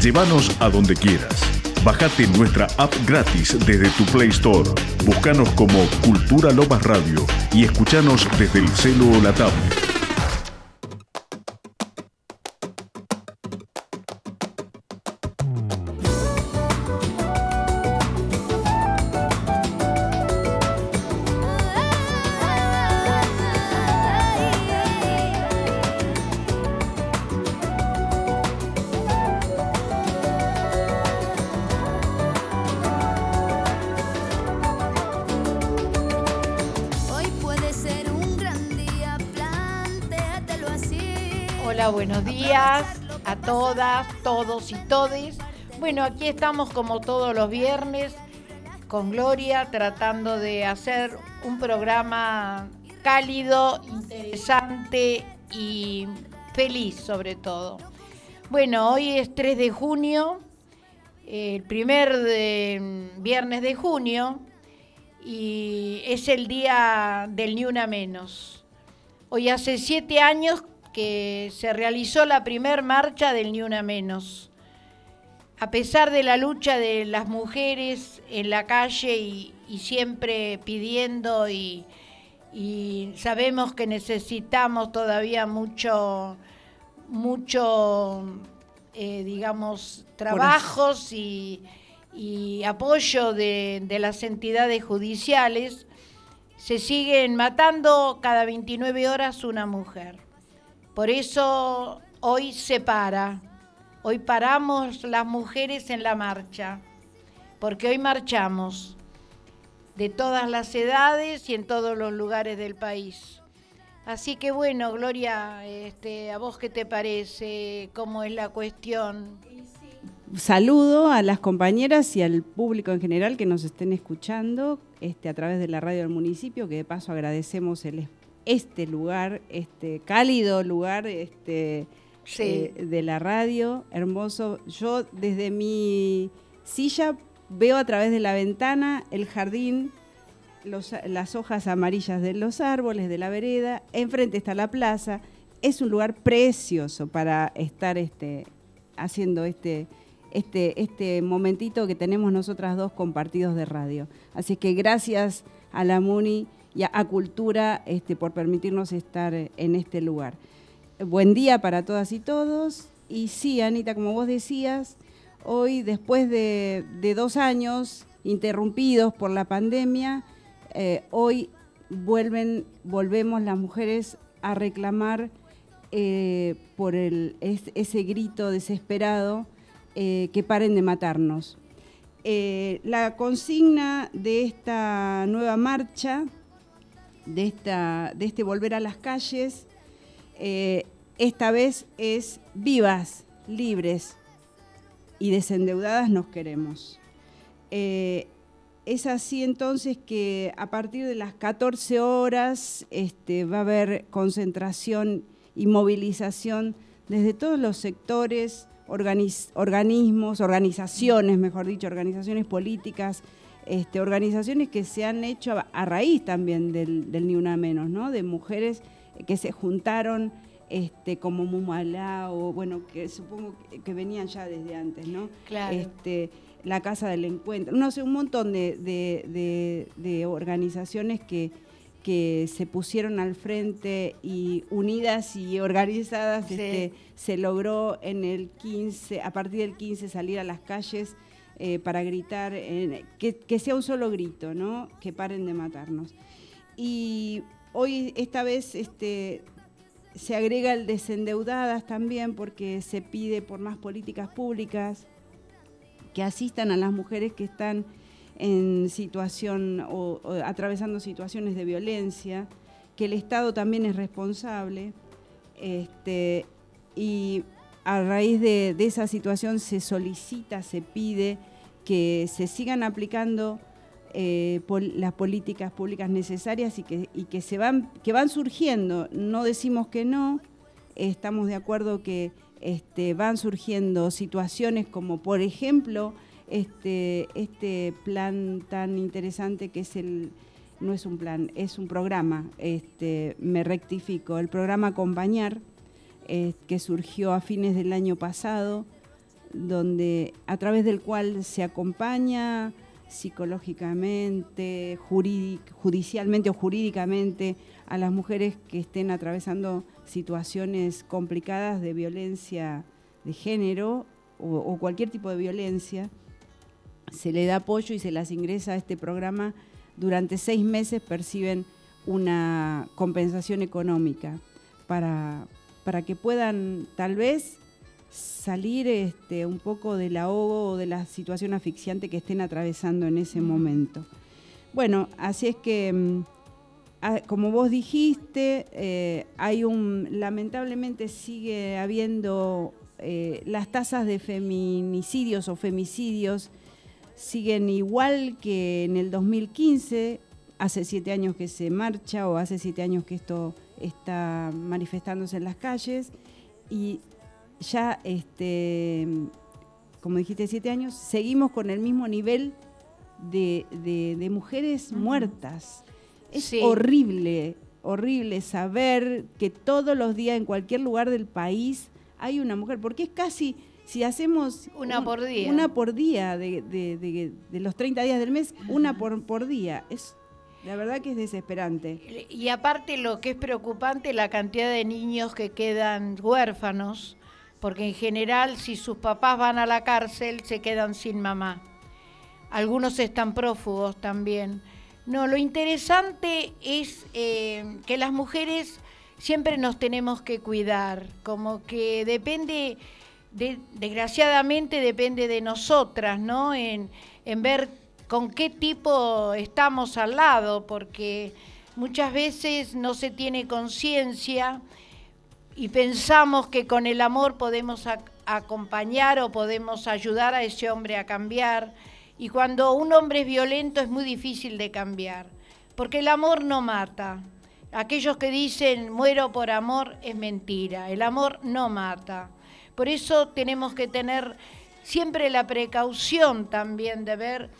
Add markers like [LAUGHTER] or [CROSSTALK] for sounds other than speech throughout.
Llévanos a donde quieras. Bájate nuestra app gratis desde tu Play Store. Búscanos como Cultura Lomas Radio y escuchanos desde el celo o la tablet. Bueno, aquí estamos como todos los viernes con Gloria tratando de hacer un programa cálido, interesante y feliz sobre todo. Bueno, hoy es 3 de junio, el primer viernes de junio y es el día del Ni Una Menos. Hoy hace siete años que se realizó la primer marcha del Ni Una Menos. A pesar de la lucha de las mujeres en la calle y, siempre pidiendo y, sabemos que necesitamos todavía mucho, mucho, eh, digamos, trabajos y, apoyo de, de las entidades judiciales, se siguen matando cada 29 horas una mujer. Por eso hoy se para, hoy paramos las mujeres en la marcha, porque hoy marchamos de todas las edades y en todos los lugares del país. Así que bueno, Gloria, este, ¿a vos qué te parece? ¿Cómo es la cuestión? Saludo a las compañeras y al público en general que nos estén escuchando este, a través de la radio del municipio, que de paso agradecemos el este lugar, este cálido lugar este, eh, de la radio, hermoso. Yo desde mi silla veo a través de la ventana el jardín, las hojas amarillas de los árboles, de la vereda, enfrente está la plaza. Es un lugar precioso para estar este, haciendo este, este, este momentito que tenemos nosotras dos compartidos de radio. Así que gracias a la MUNI y a, Cultura este, por permitirnos estar en este lugar. Buen día para todas y todos. Y sí, Anita, como vos decías, hoy después de, dos años interrumpidos por la pandemia, eh, hoy vuelven, volvemos las mujeres a reclamar eh, por ese grito desesperado eh, que paren de matarnos. la consigna de esta nueva marcha de, esta, de este volver a las calles, eh, esta vez es vivas, libres y desendeudadas nos queremos. Eh, es así entonces que a partir de las 14 horas este, va a haber concentración y movilización desde todos los sectores, organismos, organizaciones, mejor dicho, organizaciones políticas, este, organizaciones que se han hecho a, raíz también del, Ni Una Menos, ¿no? De mujeres que se juntaron este, como Mumalá o bueno, que supongo que, venían ya desde antes, ¿no? Claro. Este, la Casa del Encuentro, no sé, un montón de, organizaciones que, que se pusieron al frente y unidas y organizadas, este, se logró en el 15, a partir del 15 salir a las calles eh, para gritar, que, sea un solo grito, ¿no? Que paren de matarnos. Y hoy, esta vez, este, se agrega el desendeudadas también porque se pide por más políticas públicas que asistan a las mujeres que están en situación o, atravesando situaciones de violencia, que el Estado también es responsable. Este, y a raíz de, esa situación se solicita, se pide que se sigan aplicando eh, las políticas públicas necesarias y, que, que, se van, que van surgiendo. No decimos que no, estamos de acuerdo que este, van surgiendo situaciones como, por ejemplo, este, este plan tan interesante que es el, no es un plan, es un programa, este, me rectifico, el programa Acompañar, que surgió a fines del año pasado, donde a través del cual se acompaña psicológicamente, judicialmente o jurídicamente a las mujeres que estén atravesando situaciones complicadas de violencia de género o, cualquier tipo de violencia, se le da apoyo y se las ingresa a este programa. Durante seis meses perciben una compensación económica para, para que puedan tal vez salir este, un poco del ahogo o de la situación asfixiante que estén atravesando en ese momento. Bueno, así es que, mm, como vos dijiste, eh, hay un, lamentablemente sigue habiendo eh, las tasas de feminicidios o femicidios siguen igual que en el 2015, hace siete años que se marcha o hace siete años que esto está manifestándose en las calles y ya, este, como dijiste, siete años, seguimos con el mismo nivel de, mujeres muertas. Es horrible, horrible saber que todos los días en cualquier lugar del país hay una mujer, porque es casi, si hacemos... Una por día. Una por día de, los 30 días del mes, una por, por día. Es la verdad que es desesperante. Y aparte lo que es preocupante, la cantidad de niños que quedan huérfanos porque en general si sus papás van a la cárcel se quedan sin mamá. Algunos están prófugos también. No, lo interesante es eh, que las mujeres siempre nos tenemos que cuidar, como que depende, desgraciadamente depende de nosotras, ¿no? En, en ver con qué tipo estamos al lado, porque muchas veces no se tiene conciencia y pensamos que con el amor podemos acompañar o podemos ayudar a ese hombre a cambiar. Y cuando un hombre es violento es muy difícil de cambiar, porque el amor no mata. Aquellos que dicen muero por amor es mentira, el amor no mata. Por eso tenemos que tener siempre la precaución también de ver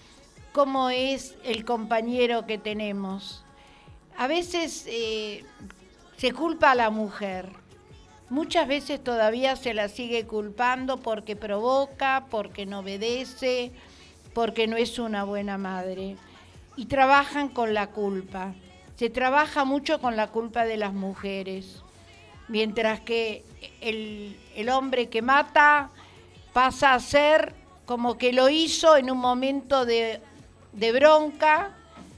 cómo es el compañero que tenemos. A veces eh, se culpa a la mujer, Muchas veces todavía se la sigue culpando porque provoca, porque no obedece, porque no es una buena madre. Y trabajan con la culpa. Se trabaja mucho con la culpa de las mujeres. Mientras que el, hombre que mata pasa a ser como que lo hizo en un momento de, de bronca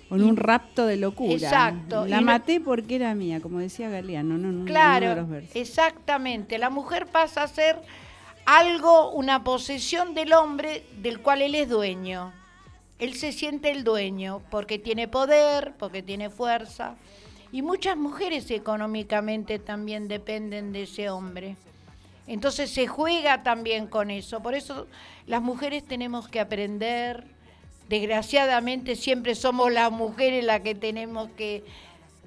con un rapto de locura. Exacto. La maté porque era mía, como decía Galeano, no, no Claro, exactamente. La mujer pasa a ser algo, una posesión del hombre del cual él es dueño. Él se siente el dueño porque tiene poder, porque tiene fuerza. Y muchas mujeres económicamente también dependen de ese hombre. Entonces se juega también con eso. Por eso las mujeres tenemos que aprender desgraciadamente siempre somos las mujeres las que tenemos que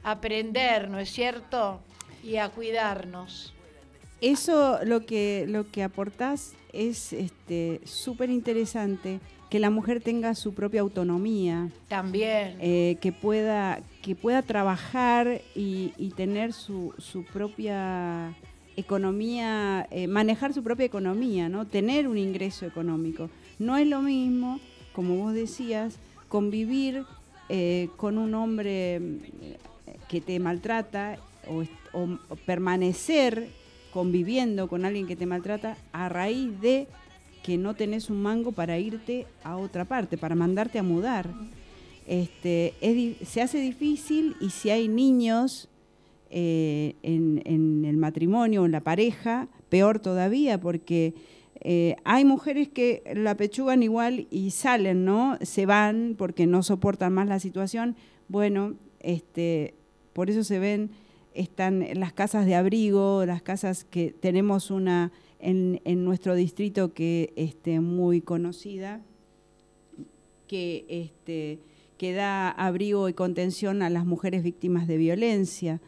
aprender, ¿no es cierto? Y a cuidarnos. Eso lo que, lo que aportás es este súper interesante, que la mujer tenga su propia autonomía. También. Eh, que, pueda, que pueda trabajar y, tener su, propia economía, eh, manejar su propia economía, ¿no? Tener un ingreso económico. No es lo mismo como vos decías, convivir eh, con un hombre eh, que te maltrata o, permanecer conviviendo con alguien que te maltrata a raíz de que no tenés un mango para irte a otra parte, para mandarte a mudar. Este, se hace difícil y si hay niños eh, en, en, el matrimonio, en la pareja, peor todavía, porque eh, hay mujeres que la pechugan igual y salen, ¿no? Se van porque no soportan más la situación. Bueno, este, por eso se ven, están las casas de abrigo, las casas que tenemos una en, nuestro distrito que este, muy conocida, que, este, que da abrigo y contención a las mujeres víctimas de violencia.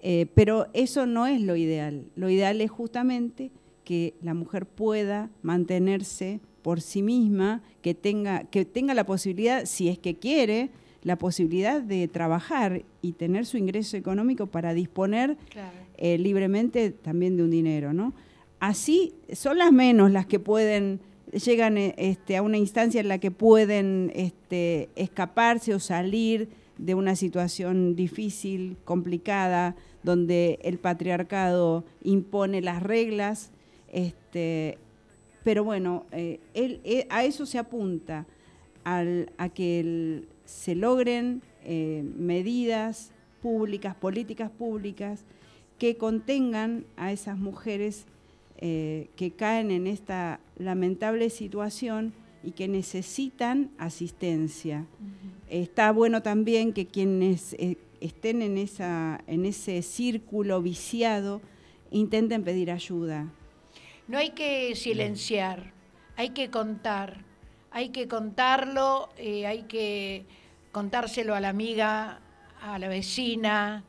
Eh, pero eso no es lo ideal. Lo ideal es justamente que la mujer pueda mantenerse por sí misma, que tenga, que tenga la posibilidad, si es que quiere, la posibilidad de trabajar y tener su ingreso económico para disponer eh, libremente también de un dinero, ¿no? así son las menos las que pueden llegan eh, este, a una instancia en la que pueden este, escaparse o salir de una situación difícil, complicada, donde el patriarcado impone las reglas. Este, pero bueno, eh, eh, a eso se apunta, a que se logren medidas públicas, políticas públicas, que contengan a esas mujeres eh, que caen en esta lamentable situación y que necesitan asistencia. Está bueno también que quienes eh, estén en, esa, en ese círculo viciado intenten pedir ayuda. No hay que silenciar, hay que contar, hay que contarlo, eh, hay que contárselo a la amiga, a la vecina.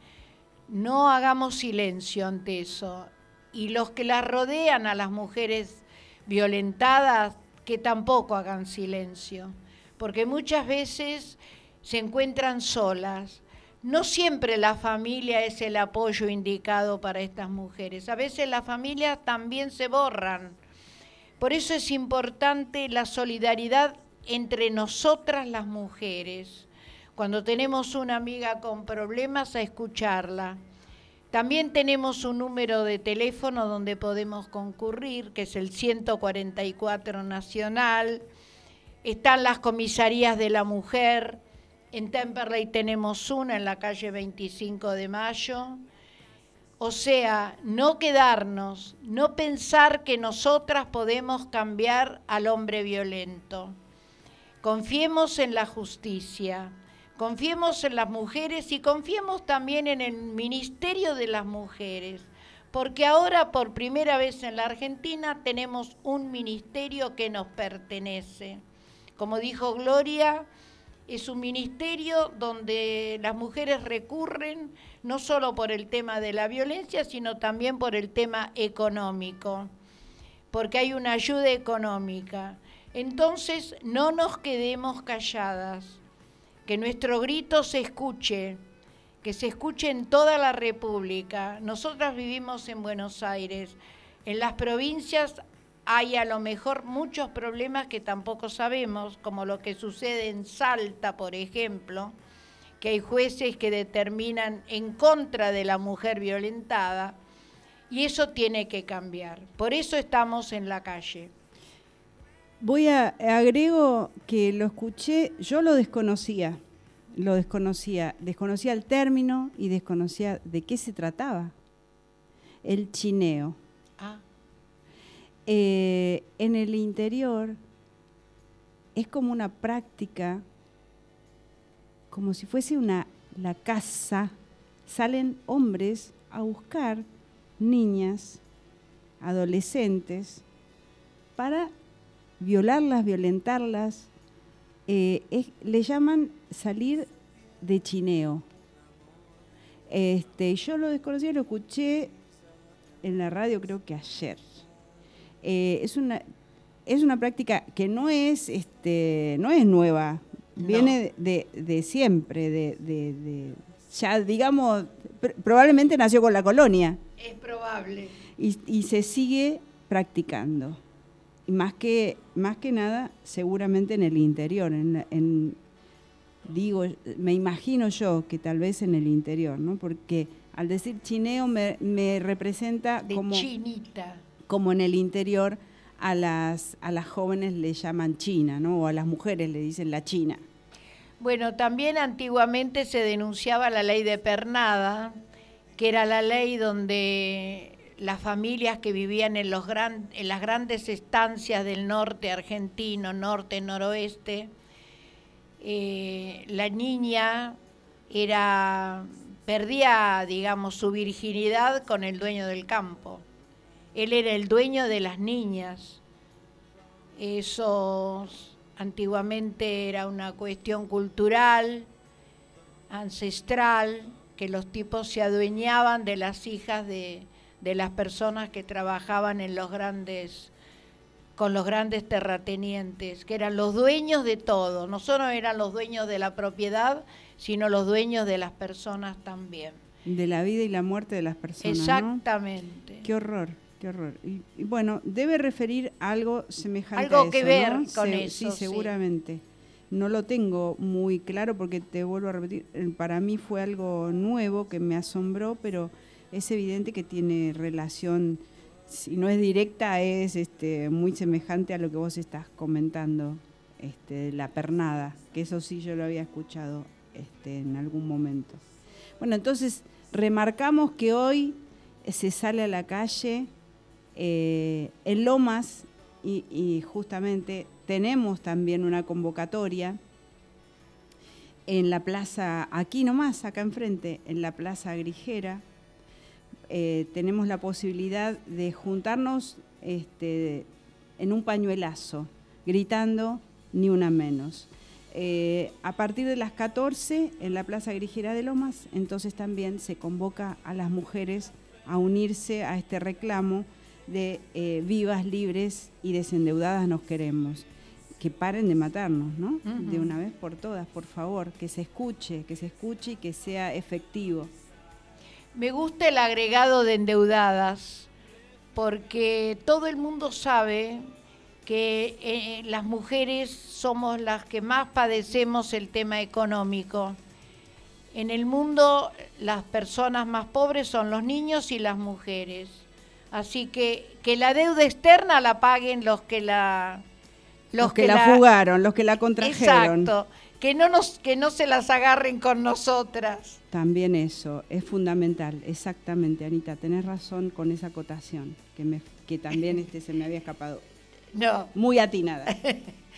No hagamos silencio ante eso y los que las rodean a las mujeres violentadas que tampoco hagan silencio, porque muchas veces se encuentran solas. No siempre la familia es el apoyo indicado para estas mujeres, a veces las familias también se borran. Por eso es importante la solidaridad entre nosotras las mujeres. Cuando tenemos una amiga con problemas, a escucharla también tenemos un número de teléfono donde podemos concurrir, que es el 144 Nacional. Están las comisarías de la mujer. En Temperley tenemos una en la calle 25 de Mayo. O sea, no quedarnos, no pensar que nosotras podemos cambiar al hombre violento. Confiemos en la justicia. Confiemos en las mujeres y confiemos también en el Ministerio de las Mujeres, porque ahora por primera vez en la Argentina tenemos un ministerio que nos pertenece. Como dijo Gloria, es un ministerio donde las mujeres recurren no solo por el tema de la violencia, sino también por el tema económico, porque hay una ayuda económica. Entonces, no nos quedemos calladas que nuestro grito se escuche, que se escuche en toda la República. Nosotras vivimos en Buenos Aires. En las provincias hay a lo mejor muchos problemas que tampoco sabemos, como lo que sucede en Salta, por ejemplo, que hay jueces que determinan en contra de la mujer violentada, y eso tiene que cambiar. Por eso estamos en la calle. Voy a agrego que lo escuché, yo lo desconocía, lo desconocía, desconocía el término y desconocía de qué se trataba. El chineo. Eh, en el interior es como una práctica, como si fuese una la casa. Salen hombres a buscar niñas, adolescentes, para violarlas, violentarlas, eh, le llaman salir de chineo. Este, yo lo desconocí, lo escuché en la radio creo que ayer. Eh, es, una, es una práctica que no es, este, no es nueva, viene de, siempre, de, ya digamos, probablemente nació con la colonia. Es probable. y se sigue practicando más que, más que nada, seguramente en el interior, en, digo, me imagino yo que tal vez en el interior, ¿no? Porque al decir chineo me, me representa como, chinita. Como en el interior a las, a las jóvenes le llaman china, ¿no? O a las mujeres le dicen la china. Bueno, también antiguamente se denunciaba la ley de pernada, que era la ley donde las familias que vivían en, los en las grandes estancias del norte argentino, norte, noroeste, eh, la niña era perdía, digamos, su virginidad con el dueño del campo. Él era el dueño de las niñas. Eso antiguamente era una cuestión cultural, ancestral, que los tipos se adueñaban de las hijas de, de las personas que trabajaban en los grandes con los grandes terratenientes, que eran los dueños de todo, no solo eran los dueños de la propiedad, sino los dueños de las personas también. De la vida y la muerte de las personas. Exactamente. Qué horror. Qué horror. Y, bueno, debe referir algo semejante algo a eso, que ver con eso. Sí, seguramente. No lo tengo muy claro porque te vuelvo a repetir, eh, para mí fue algo nuevo que me asombró, pero es evidente que tiene relación, si no es directa, es este, muy semejante a lo que vos estás comentando, este, la pernada, que eso sí yo lo había escuchado este, en algún momento. Bueno, entonces remarcamos que hoy se sale a la calle eh, en Lomas y, justamente tenemos también una convocatoria en la plaza, aquí nomás, acá enfrente, en la plaza Grigera. Eh, tenemos la posibilidad de juntarnos este, en un pañuelazo, gritando ni una menos. Eh, a partir de las 14 en la Plaza Grigera de Lomas, entonces también se convoca a las mujeres a unirse a este reclamo de eh, vivas, libres y desendeudadas nos queremos. Que paren de matarnos, ¿no? De una vez por todas, por favor, que se escuche, que se escuche y que sea efectivo. Me gusta el agregado de endeudadas, porque todo el mundo sabe que eh, las mujeres somos las que más padecemos el tema económico. En el mundo las personas más pobres son los niños y las mujeres. Así que que la deuda externa la paguen los que la los, que, la, fugaron, los que la contrajeron. Exacto. Que no nos que no se las agarren con nosotras. También eso es fundamental, exactamente, Anita, tenés razón con esa acotación que me que también este se me había escapado. No. Muy atinada.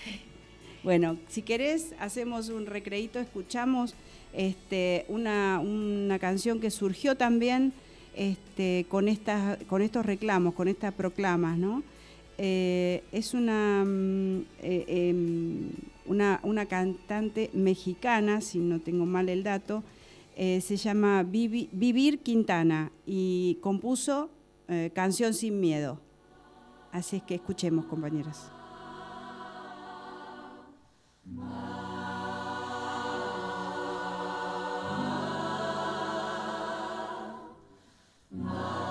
[LAUGHS] bueno, si querés, hacemos un recreito, escuchamos este, una, canción que surgió también este, con, estas, con estos reclamos, con estas proclamas, ¿no? Eh, es una, mm, eh, em, una, una, cantante mexicana, si no tengo mal el dato, eh, se llama Vivir Quintana y compuso Canción sin Miedo. Así es que escuchemos, compañeras. Amém.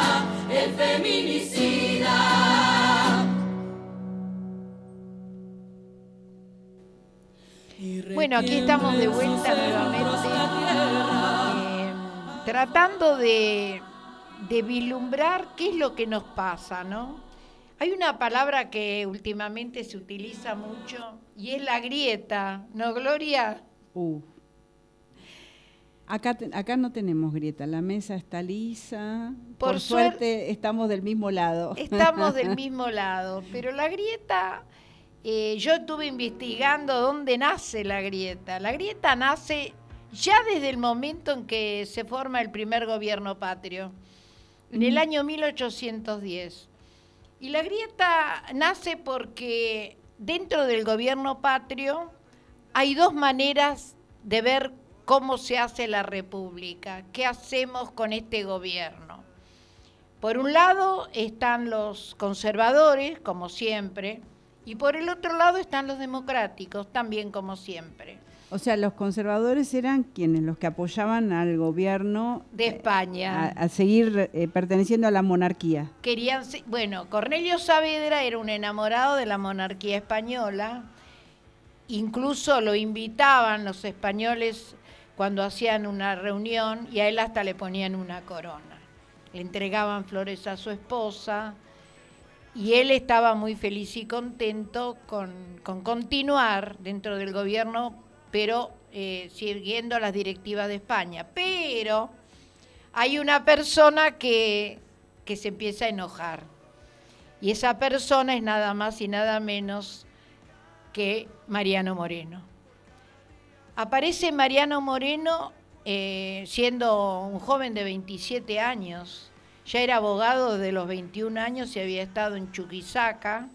el feminicida. Bueno, aquí estamos de vuelta nuevamente, eh, tratando de, de vislumbrar qué es lo que nos pasa, ¿no? Hay una palabra que últimamente se utiliza mucho y es la grieta, ¿no, Gloria? Uh. Acá, te- acá no tenemos grieta, la mesa está lisa. Por, Por suerte estamos del mismo lado. Estamos del [LAUGHS] mismo lado, pero la grieta, eh, yo estuve investigando dónde nace la grieta. La grieta nace ya desde el momento en que se forma el primer gobierno patrio, en el año 1810. Y la grieta nace porque dentro del gobierno patrio hay dos maneras de ver cómo se hace la república, qué hacemos con este gobierno. Por un lado están los conservadores, como siempre, y por el otro lado están los democráticos, también como siempre, O sea, los conservadores eran quienes, los que apoyaban al gobierno de a, España. a seguir eh, perteneciendo a la monarquía. Querían, bueno, Cornelio Saavedra era un enamorado de la monarquía española, incluso lo invitaban los españoles cuando hacían una reunión y a él hasta le ponían una corona. Le entregaban flores a su esposa y él estaba muy feliz y contento con, con continuar dentro del gobierno, pero eh, siguiendo las directivas de España. Pero hay una persona que, que se empieza a enojar. Y esa persona es nada más y nada menos que Mariano Moreno. Aparece Mariano Moreno eh, siendo un joven de 27 años. Ya era abogado de los 21 años y había estado en Chuquisaca.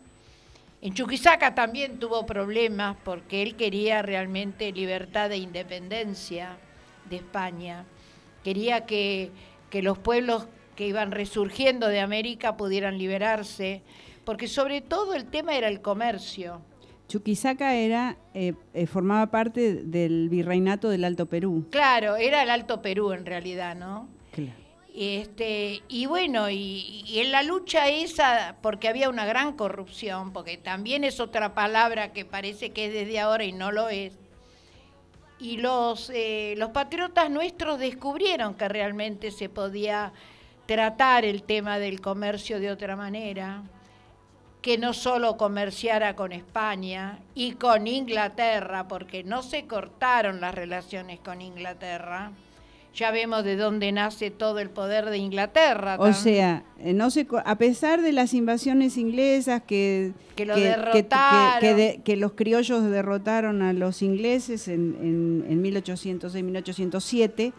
En Chuquisaca también tuvo problemas porque él quería realmente libertad e independencia de España. Quería que, que los pueblos que iban resurgiendo de América pudieran liberarse, porque sobre todo el tema era el comercio. Chuquisaca era, eh, eh, formaba parte del virreinato del Alto Perú. Claro, era el Alto Perú en realidad, ¿no? Claro. Este, y bueno, y, y en la lucha esa, porque había una gran corrupción, porque también es otra palabra que parece que es desde ahora y no lo es. Y los, eh, los patriotas nuestros descubrieron que realmente se podía tratar el tema del comercio de otra manera, que no solo comerciara con España y con Inglaterra, porque no se cortaron las relaciones con Inglaterra. Ya vemos de dónde nace todo el poder de Inglaterra. O sea, eh, no se, a pesar de las invasiones inglesas que, Que lo que, derrotaron. que de- que los criollos derrotaron a los ingleses en, en, en 1806-1807,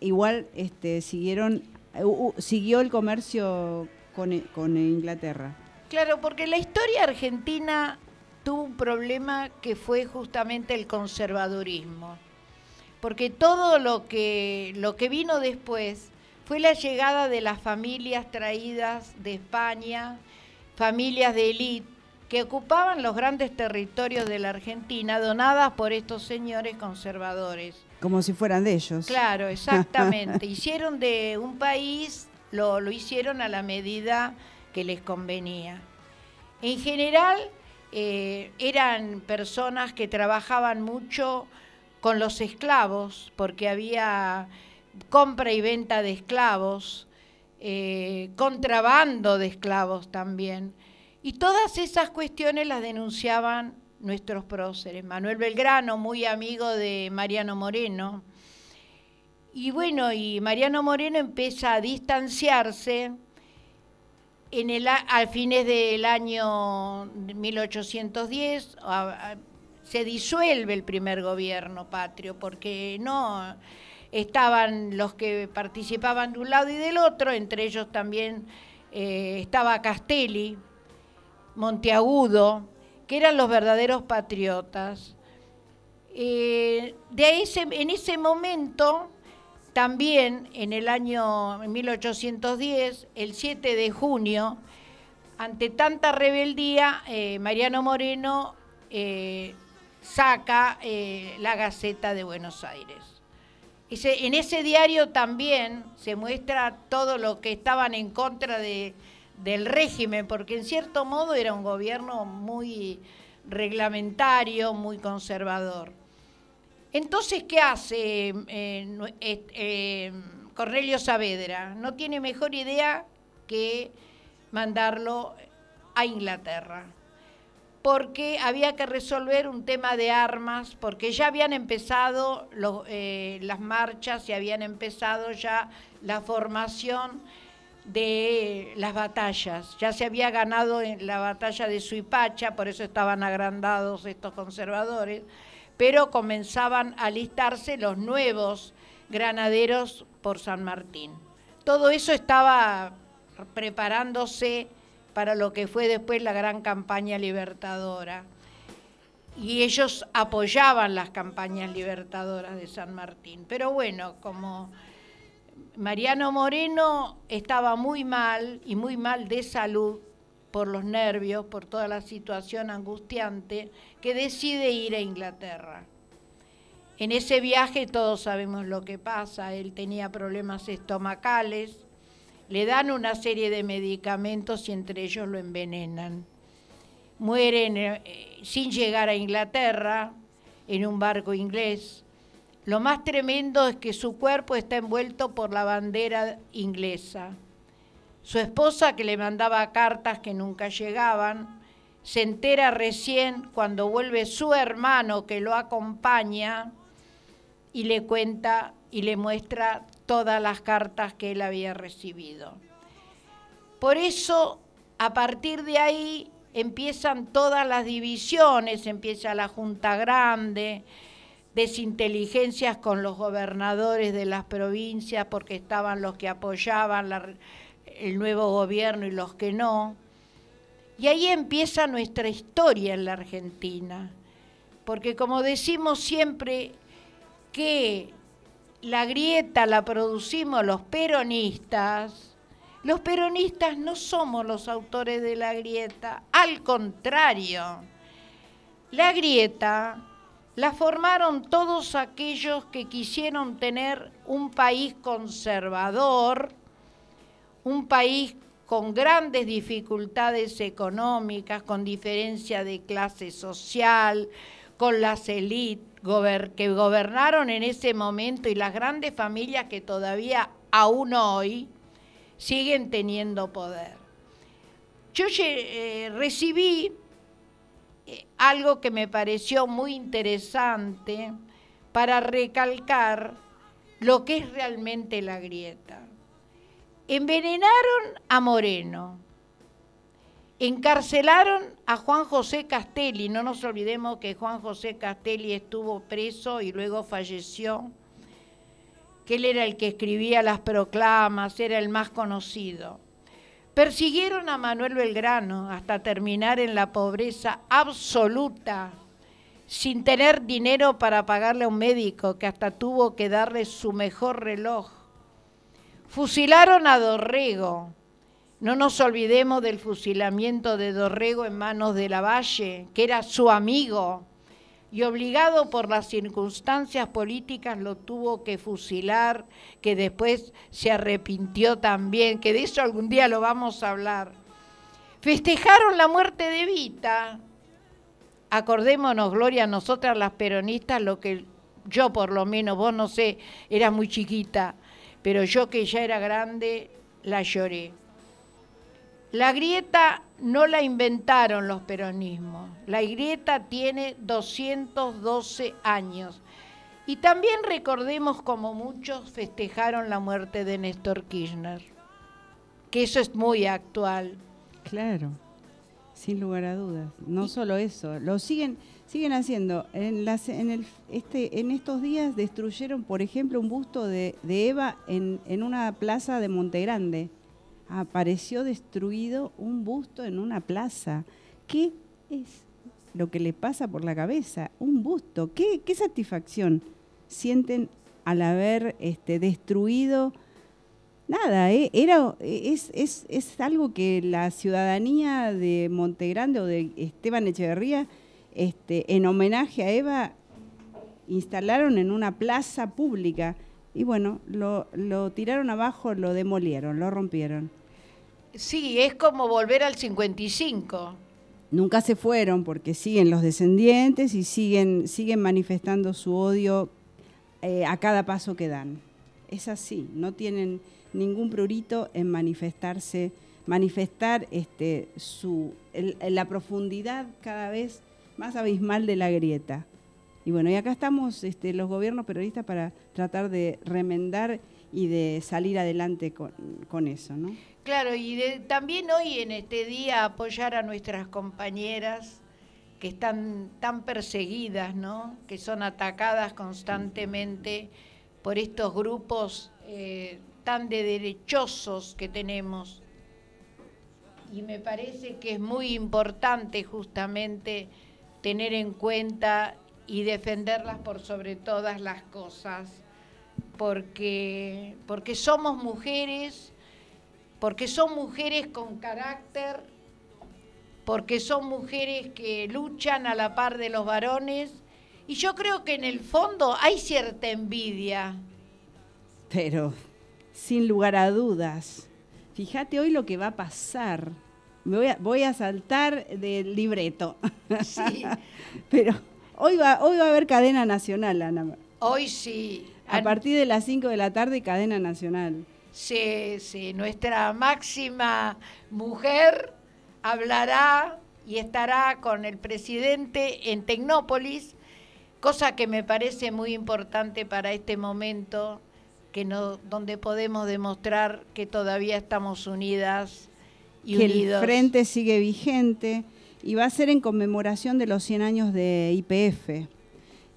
igual este, siguieron, eh, u- u- siguió el comercio con, con Inglaterra. Claro, porque la historia argentina tuvo un problema que fue justamente el conservadurismo. Porque todo lo que, lo que vino después fue la llegada de las familias traídas de España, familias de élite, que ocupaban los grandes territorios de la Argentina, donadas por estos señores conservadores. Como si fueran de ellos. Claro, exactamente. [LAUGHS] hicieron de un país, lo, lo hicieron a la medida que les convenía. En general, eh, eran personas que trabajaban mucho con los esclavos, porque había compra y venta de esclavos, eh, contrabando de esclavos también. Y todas esas cuestiones las denunciaban nuestros próceres. Manuel Belgrano, muy amigo de Mariano Moreno. Y bueno, y Mariano Moreno empieza a distanciarse en el, al fines del año 1810. a- a- se disuelve el primer gobierno patrio porque no estaban los que participaban de un lado y del otro, entre ellos también eh, estaba Castelli, Monteagudo, que eran los verdaderos patriotas. Eh, de ese, en ese momento, también en el año 1810, el 7 de junio, ante tanta rebeldía, eh, Mariano Moreno eh, saca la Gaceta de Buenos Aires. en ese diario también se muestra todo lo que estaban en contra de, del régimen, porque en cierto modo era un gobierno muy reglamentario, muy conservador. Entonces, ¿qué hace eh, eh, Cornelio Saavedra? No tiene mejor idea que mandarlo a Inglaterra, porque había que resolver un tema de armas, porque ya habían empezado eh, las marchas y habían empezado ya la formación de las batallas. Ya se había ganado la batalla de Suipacha, por eso estaban agrandados estos conservadores pero comenzaban a listarse los nuevos granaderos por San Martín. Todo eso estaba preparándose para lo que fue después la gran campaña libertadora. Y ellos apoyaban las campañas libertadoras de San Martín. Pero bueno, como Mariano Moreno estaba muy mal y muy mal de salud, por los nervios, por toda la situación angustiante, que decide ir a Inglaterra. En ese viaje todos sabemos lo que pasa, él tenía problemas estomacales, le dan una serie de medicamentos y entre ellos lo envenenan. Mueren eh, sin llegar a Inglaterra en un barco inglés. Lo más tremendo es que su cuerpo está envuelto por la bandera inglesa. Su esposa, que le mandaba cartas que nunca llegaban, se entera recién cuando vuelve su hermano que lo acompaña y le cuenta y le muestra todas las cartas que él había recibido. Por eso, a partir de ahí, empiezan todas las divisiones, empieza la Junta Grande, desinteligencias con los gobernadores de las provincias porque estaban los que apoyaban la, el nuevo gobierno y los que no. Y ahí empieza nuestra historia en la Argentina, porque como decimos siempre que la grieta la producimos los peronistas, los peronistas no somos los autores de la grieta, al contrario, la grieta la formaron todos aquellos que quisieron tener un país conservador, un país con grandes dificultades económicas, con diferencia de clase social, con las élites que gobernaron en ese momento y las grandes familias que todavía aún hoy siguen teniendo poder. Yo eh, recibí eh, algo que me pareció muy interesante para recalcar lo que es realmente la grieta. Envenenaron a Moreno. Encarcelaron a Juan José Castelli. No nos olvidemos que Juan José Castelli estuvo preso y luego falleció. Que él era el que escribía las proclamas, era el más conocido. Persiguieron a Manuel Belgrano hasta terminar en la pobreza absoluta, sin tener dinero para pagarle a un médico que hasta tuvo que darle su mejor reloj Fusilaron a Dorrego. No nos olvidemos del fusilamiento de Dorrego en manos de Lavalle, que era su amigo, y obligado por las circunstancias políticas lo tuvo que fusilar, que después se arrepintió también, que de eso algún día lo vamos a hablar. Festejaron la muerte de Vita. Acordémonos, Gloria, nosotras las peronistas, lo que yo por lo menos, vos no sé, eras muy chiquita, pero yo que ya era grande, la lloré. La grieta no la inventaron los peronismos, la grieta tiene 212 años. Y también recordemos como muchos festejaron la muerte de Néstor Kirchner, que eso es muy actual. Claro, sin lugar a dudas. No solo eso, lo siguen siguen haciendo. En, las, en, el, este, en estos días destruyeron, por ejemplo, un busto de, Eva en, en, una plaza de Montegrande. Apareció destruido un busto en una plaza. ¿Qué es lo que le pasa por la cabeza, un busto, qué, qué satisfacción sienten al haber este, destruido nada, eh, era, es, es, es, algo que la ciudadanía de Montegrande o de Esteban Echeverría, este, en homenaje a Eva, instalaron en una plaza pública y bueno, lo, lo tiraron abajo, lo demolieron, lo rompieron. Sí, es como volver al 55. Nunca se fueron porque siguen los descendientes y siguen, siguen manifestando su odio eh, a cada paso que dan. Es así, no tienen ningún prurito en manifestarse, manifestar este, su, la profundidad cada vez más abismal de la grieta. Y bueno, y acá estamos este, los gobiernos peronistas para tratar de remendar y de salir adelante con, eso, ¿no? Claro, y también hoy en este día apoyar a nuestras compañeras que están tan perseguidas, ¿no? Que son atacadas constantemente por estos grupos eh, de derechosos que tenemos. Y me parece que es muy importante justamente tener en cuenta y defenderlas por sobre todas las cosas, porque, porque somos mujeres, porque son mujeres con carácter, porque son mujeres que luchan a la par de los varones, y yo creo que en el fondo hay cierta envidia. Pero sin lugar a dudas. Fíjate hoy lo que va a pasar. voy, a, voy a saltar del libreto. Sí. [LAUGHS] Pero hoy va, hoy va a haber cadena nacional, Ana. Hoy sí. A partir de las 5 de la tarde, cadena nacional. Sí, sí. Nuestra máxima mujer hablará y estará con el presidente en Tecnópolis, cosa que me parece muy importante para este momento que no, donde podemos demostrar que todavía estamos unidas y que el frente sigue vigente y va a ser en conmemoración de los 100 años de IPF.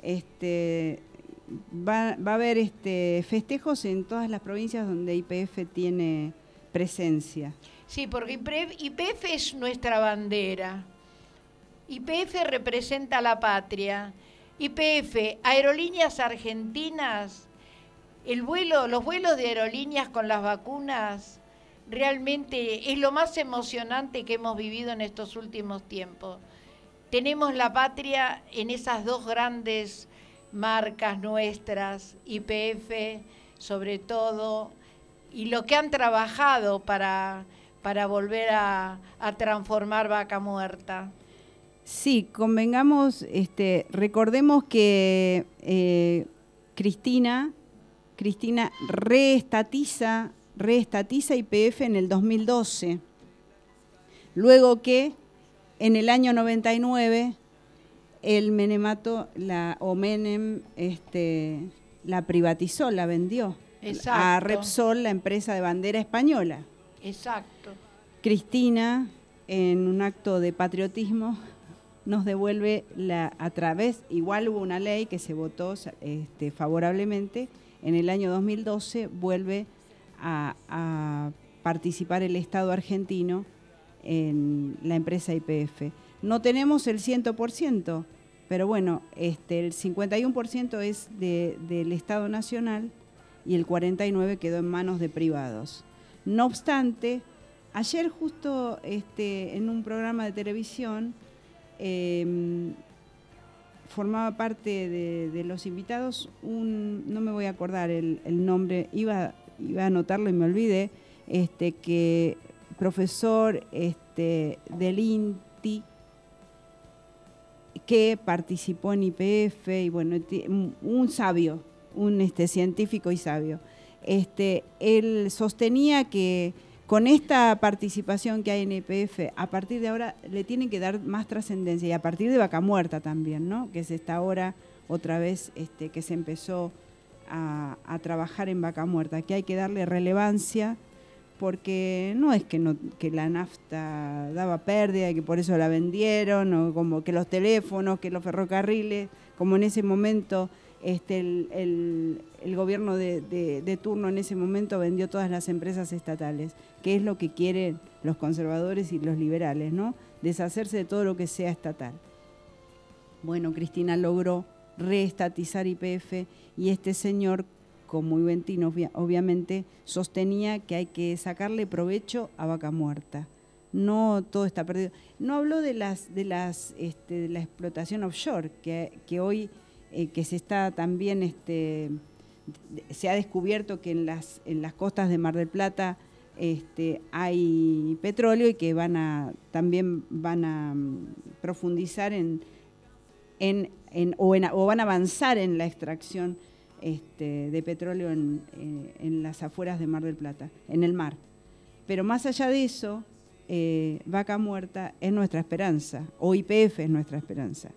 Este, va, va a haber este, festejos en todas las provincias donde IPF tiene presencia. Sí, porque IPF es nuestra bandera. IPF representa la patria. IPF, Aerolíneas Argentinas, el vuelo, los vuelos de aerolíneas con las vacunas realmente es lo más emocionante que hemos vivido en estos últimos tiempos. Tenemos la patria en esas dos grandes marcas nuestras, IPF sobre todo, y lo que han trabajado para, para volver a, transformar Vaca Muerta. Sí, convengamos, este, recordemos que eh, Cristina Cristina reestatiza, reestatiza IPF en el 2012. Luego que en el año 99 el Menemato, la, o Menem, este, la privatizó, la vendió a Repsol, la empresa de bandera española. Exacto. Cristina, en un acto de patriotismo, nos devuelve la, a través, igual hubo una ley que se votó este, favorablemente, en el año 2012 vuelve a, participar el Estado argentino en la empresa IPF. No tenemos el 100%, pero bueno, este, el 51% es del Estado Nacional y el 49% quedó en manos de privados. No obstante, ayer justo este, en un programa de televisión em, formaba parte de, los invitados un, no me voy a acordar el, nombre, iba, iba a anotarlo y me olvidé, este, que profesor este, del INTI que participó en IPF y bueno, un sabio, un este, científico y sabio. Este, él sostenía que con esta participación que hay en EPF, a partir de ahora le tienen que dar más trascendencia y a partir de Vaca Muerta también, ¿no? Que es esta hora otra vez este, que se empezó a, trabajar en Vaca Muerta, que hay que darle relevancia porque no es que, no, que la nafta daba pérdida y que por eso la vendieron, o como que los teléfonos, que los ferrocarriles, como en ese momento este, el, gobierno de, turno en ese momento vendió todas las empresas estatales, que es lo que quieren los conservadores y los liberales, ¿no? Deshacerse de todo lo que sea estatal. Bueno, Cristina logró reestatizar IPF y este señor, como Iventino, obviamente, sostenía que hay que sacarle provecho a vaca muerta. No todo está perdido. No habló de las de las este, de la explotación offshore que, que hoy eh, que se está también este, se ha descubierto que en las en las costas de Mar del Plata este, hay petróleo y que van a también van a mm, profundizar en, en, o, van a avanzar en la extracción este, de petróleo en, eh, en, las afueras de Mar del Plata, en el mar. Pero más allá de eso, eh, Vaca Muerta es nuestra esperanza, o IPF es nuestra esperanza.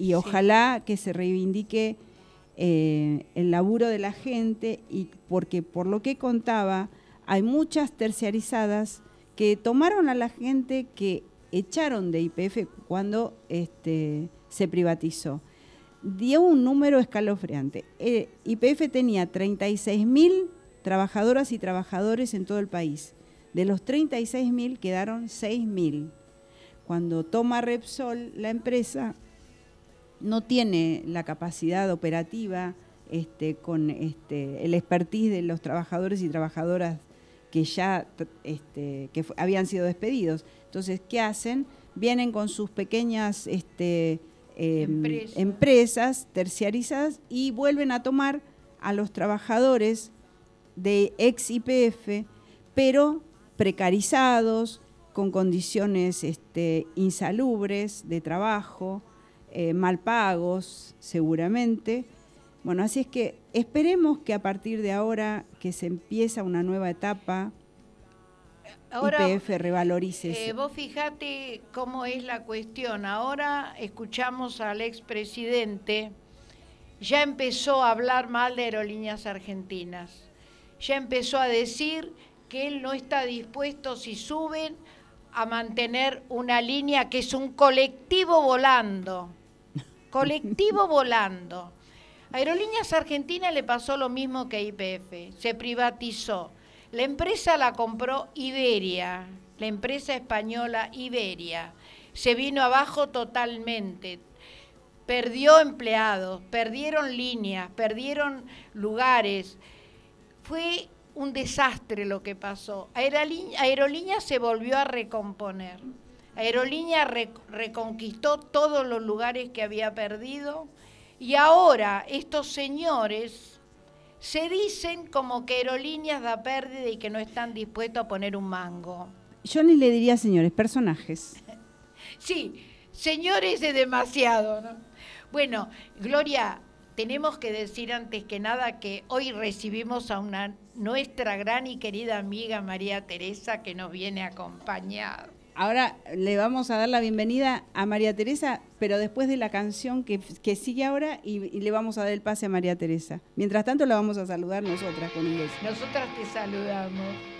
Y ojalá que se reivindique eh, el laburo de la gente, y porque por lo que contaba, hay muchas terciarizadas que tomaron a la gente que echaron de IPF cuando este, se privatizó. Dio un número escalofriante. Eh, IPF tenía 36.000 trabajadoras y trabajadores en todo el país. De los 36.000 quedaron 6.000. Cuando toma Repsol la empresa, no tiene la capacidad operativa este, con este, el expertise de los trabajadores y trabajadoras que ya este, que habían sido despedidos. Entonces, ¿qué hacen? Vienen con sus pequeñas este, em, empresas terciarizadas y vuelven a tomar a los trabajadores de ex IPF, pero precarizados, con condiciones este, insalubres de trabajo, eh, mal pagos seguramente. Bueno, así es que esperemos que a partir de ahora que se empieza una nueva etapa, IPF revalorice. Eh, vos fijate cómo es la cuestión. Ahora escuchamos al expresidente, ya empezó a hablar mal de aerolíneas argentinas. Ya empezó a decir que él no está dispuesto, si suben, a mantener una línea que es un colectivo volando. Colectivo volando. Aerolíneas Argentinas le pasó lo mismo que IPF, se privatizó. La empresa la compró Iberia, la empresa española Iberia. Se vino abajo totalmente. Perdió empleados, perdieron líneas, perdieron lugares. Fue un desastre lo que pasó. Aerolínea, se volvió a recomponer. Aerolínea reconquistó todos los lugares que había perdido y ahora estos señores se dicen como que Aerolíneas da pérdida y que no están dispuestos a poner un mango. Yo ni le diría señores, personajes. [LAUGHS] sí, señores de demasiado. ¿no? Bueno, Gloria, tenemos que decir antes que nada que hoy recibimos a una nuestra gran y querida amiga María Teresa que nos viene a acompañar. Ahora le vamos a dar la bienvenida a María Teresa, pero después de la canción que, sigue ahora y, le vamos a dar el pase a María Teresa. Mientras tanto la vamos a saludar nosotras con beso. Nosotras te saludamos.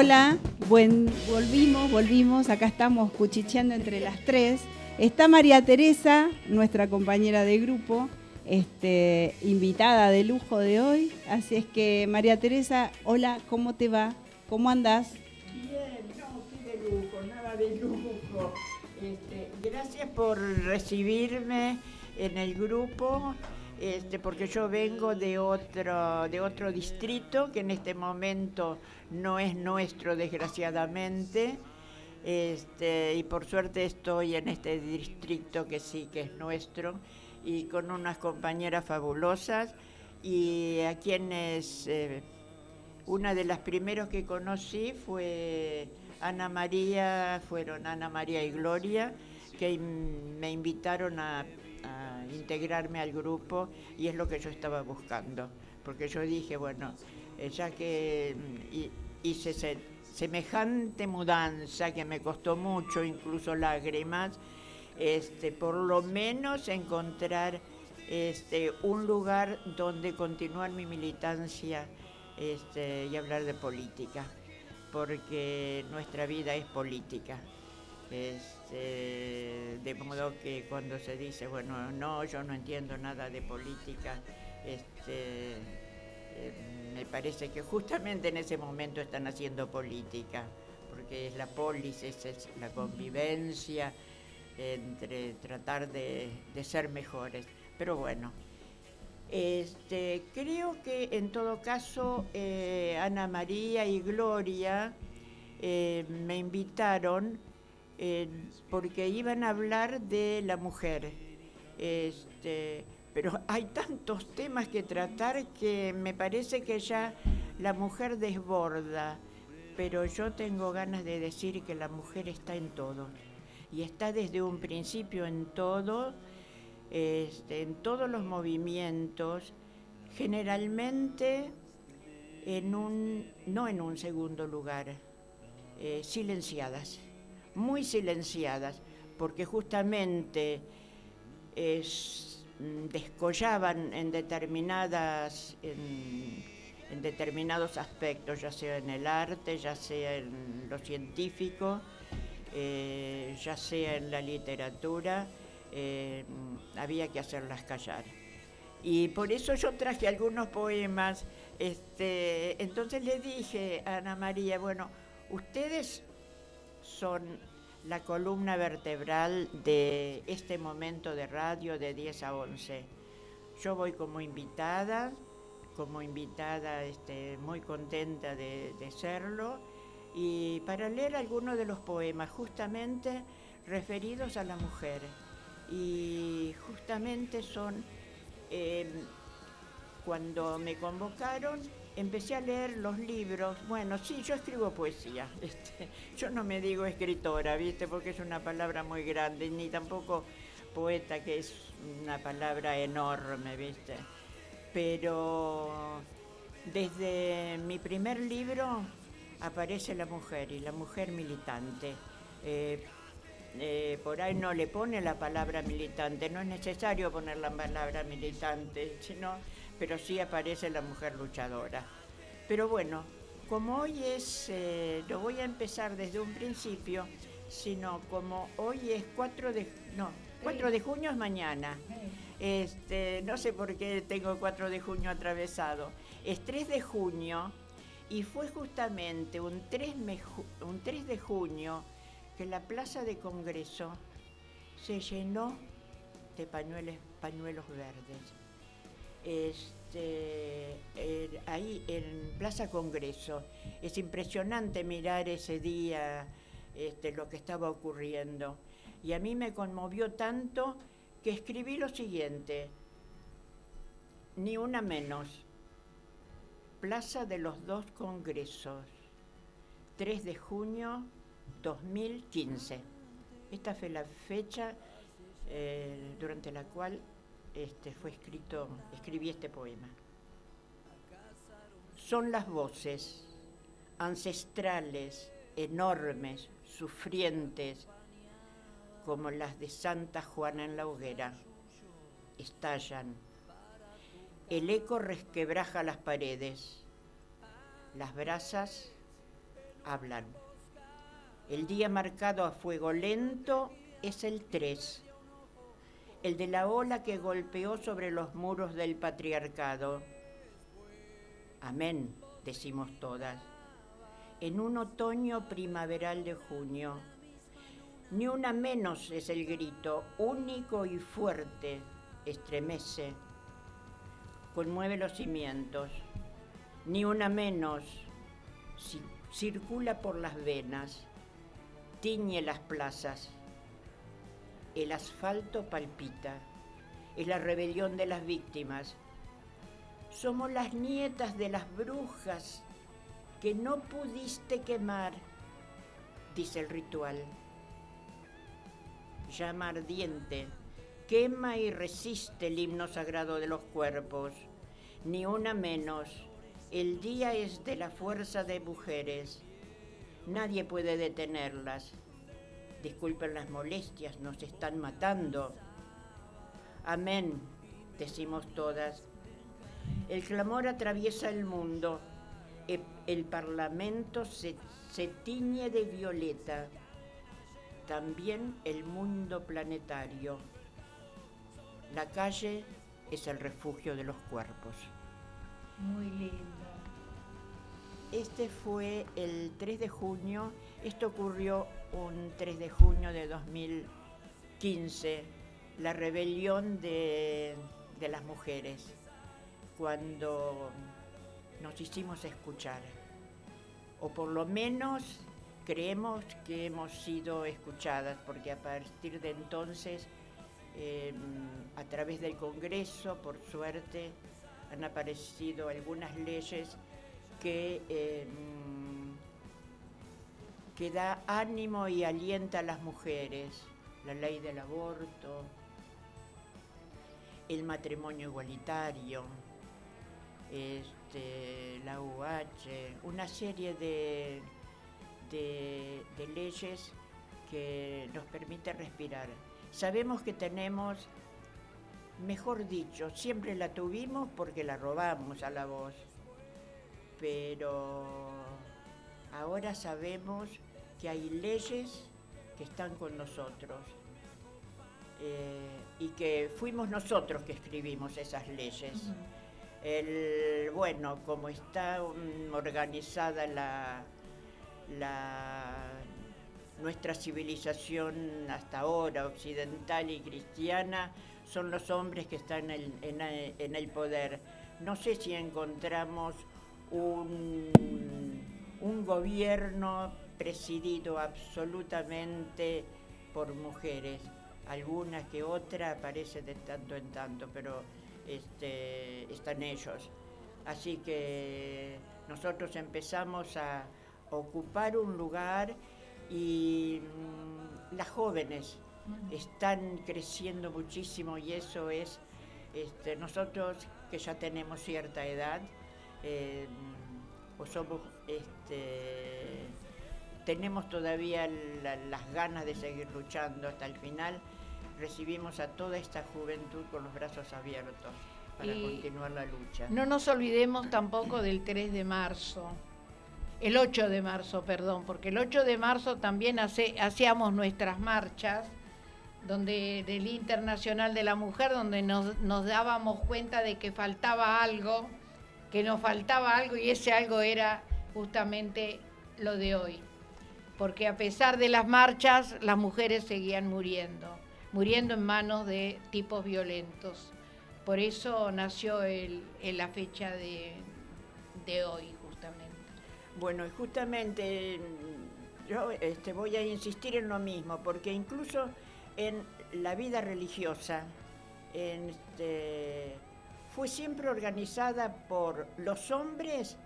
Hola, volvimos, volvimos, acá estamos cuchicheando entre las tres. Está María Teresa, nuestra compañera de grupo, este, invitada de lujo de hoy. Así es que, María Teresa, hola, ¿cómo te va? ¿Cómo andás? Bien, no, qué de lujo, nada de lujo. Este, gracias por recibirme en el grupo, este, porque yo vengo de otro, de otro distrito que en este momento no es nuestro, desgraciadamente. Este, y por suerte estoy en este distrito que sí que es nuestro y con unas compañeras fabulosas y a quienes eh, una de las primeros que conocí fue Ana María, fueron Ana María y Gloria, que me invitaron a, integrarme al grupo y es lo que yo estaba buscando, porque yo dije, bueno, eh, ya que mm, hi- hice se- semejante mudanza que me costó mucho, incluso lágrimas, este, por lo menos encontrar este, un lugar donde continuar mi militancia este, y hablar de política, porque nuestra vida es política. Este, de modo que cuando se dice, bueno, no, yo no entiendo nada de política, este, eh, me parece que justamente en ese momento están haciendo política, porque es la polis, es, la convivencia entre tratar de, de ser mejores. Pero bueno, este, creo que en todo caso eh, Ana María y Gloria eh, me invitaron porque iban a hablar de la mujer. Este, pero [LAUGHS] hay tantos temas que tratar que me parece que ya la mujer desborda. Pero yo tengo ganas de decir que la mujer está en todo. Y está desde un principio en todo, este, en todos los movimientos, generalmente en un, no en un segundo lugar, eh, silenciadas, muy silenciadas, porque justamente mm, descollaban en determinadas en, determinados aspectos, ya sea en el arte, ya sea en lo científico, eh, ya sea en la literatura, eh, había que hacerlas callar. Y por eso yo traje algunos poemas. Este, entonces le dije a Ana María, bueno, ustedes son la columna vertebral de este momento de radio de 10 a 11. Yo voy como invitada, como invitada este, muy contenta de, de serlo, y para leer algunos de los poemas justamente referidos a la mujer. Y justamente son, eh, cuando me convocaron, empecé a leer los libros. Bueno, sí, yo escribo poesía. [LAUGHS] este, yo no me digo escritora, ¿viste? Porque es una palabra muy grande, ni tampoco poeta, que es una palabra enorme, ¿viste? pero desde mi primer libro aparece la mujer y la mujer militante. Eh, eh, por ahí no le pone la palabra militante, no es necesario poner la palabra militante, sino, pero sí aparece la mujer luchadora. Pero bueno, como hoy es, eh, lo voy a empezar desde un principio, sino como hoy es 4 de, no, 4 de junio es mañana. Este, no sé por qué tengo 4 de junio atravesado. Es 3 de junio y fue justamente un 3, un 3 de junio que la plaza de Congreso se llenó de pañuelos, pañuelos verdes. Este, ahí en Plaza Congreso es impresionante mirar ese día este, lo que estaba ocurriendo. Y a mí me conmovió tanto que escribí lo siguiente, ni una menos, Plaza de los Dos Congresos, 3 de junio 2015. Esta fue la fecha eh, durante la cual este, fue escrito, escribí este poema. Son las voces ancestrales, enormes, sufrientes, como las de Santa Juana en la hoguera, estallan. El eco resquebraja las paredes, las brasas hablan. El día marcado a fuego lento es el 3, el de la ola que golpeó sobre los muros del patriarcado. Amén, decimos todas. En un otoño primaveral de junio, ni una menos es el grito, único y fuerte, estremece, conmueve los cimientos, ni una menos circula por las venas, tiñe las plazas. El asfalto palpita. Es la rebelión de las víctimas. Somos las nietas de las brujas que no pudiste quemar, dice el ritual. Llama ardiente, quema y resiste el himno sagrado de los cuerpos. Ni una menos. El día es de la fuerza de mujeres Nadie puede detenerlas. Disculpen las molestias, nos están matando. Amén, decimos todas. El clamor atraviesa el mundo. E, el parlamento se, se tiñe de violeta. También el mundo planetario. La calle es el refugio de los cuerpos. Muy lindo. Este fue el 3 de junio, esto ocurrió un 3 de junio de 2015, la rebelión de, las mujeres, cuando nos hicimos escuchar, o por lo menos creemos que hemos sido escuchadas, porque a partir de entonces, em, a través del Congreso, por suerte, han aparecido algunas leyes que, em, que da ánimo y alienta a las mujeres, la ley del aborto, el matrimonio igualitario, este, la UH, una serie de, de, de leyes que nos permite respirar. Sabemos que tenemos, mejor dicho, siempre la tuvimos porque la robamos a la voz pero ahora sabemos que hay leyes que están con nosotros eh, y que fuimos nosotros que escribimos esas leyes. bueno, como está organizada nuestra civilización hasta ahora, occidental y cristiana, son los hombres que están en el poder. No sé si encontramos un, gobierno presidido absolutamente por mujeres. Algunas que otra aparece de tanto en tanto, pero este, están ellos. Así que nosotros empezamos a ocupar un lugar y mm, las jóvenes están creciendo muchísimo y eso es, este, nosotros que ya tenemos cierta edad, eh, o somos, este, tenemos todavía la- las ganas de seguir luchando hasta el final, recibimos a toda esta juventud con los brazos abiertos para Y continuar la lucha. No nos olvidemos tampoco del 3 de marzo, el 8 de marzo, perdón, porque el 8 de marzo también hace- hacíamos nuestras marchas donde del Internacional de la Mujer, donde nos, nos dábamos cuenta de que faltaba algo, que nos faltaba algo y ese algo era justamente lo de hoy. Porque a pesar de las marchas, las mujeres seguían muriendo, muriendo en manos de tipos violentos. Por eso nació el, la fecha de, de hoy, justamente. Bueno, justamente mm, yo este, voy a insistir en lo mismo, porque incluso en la vida religiosa este, fue siempre organizada por los hombres,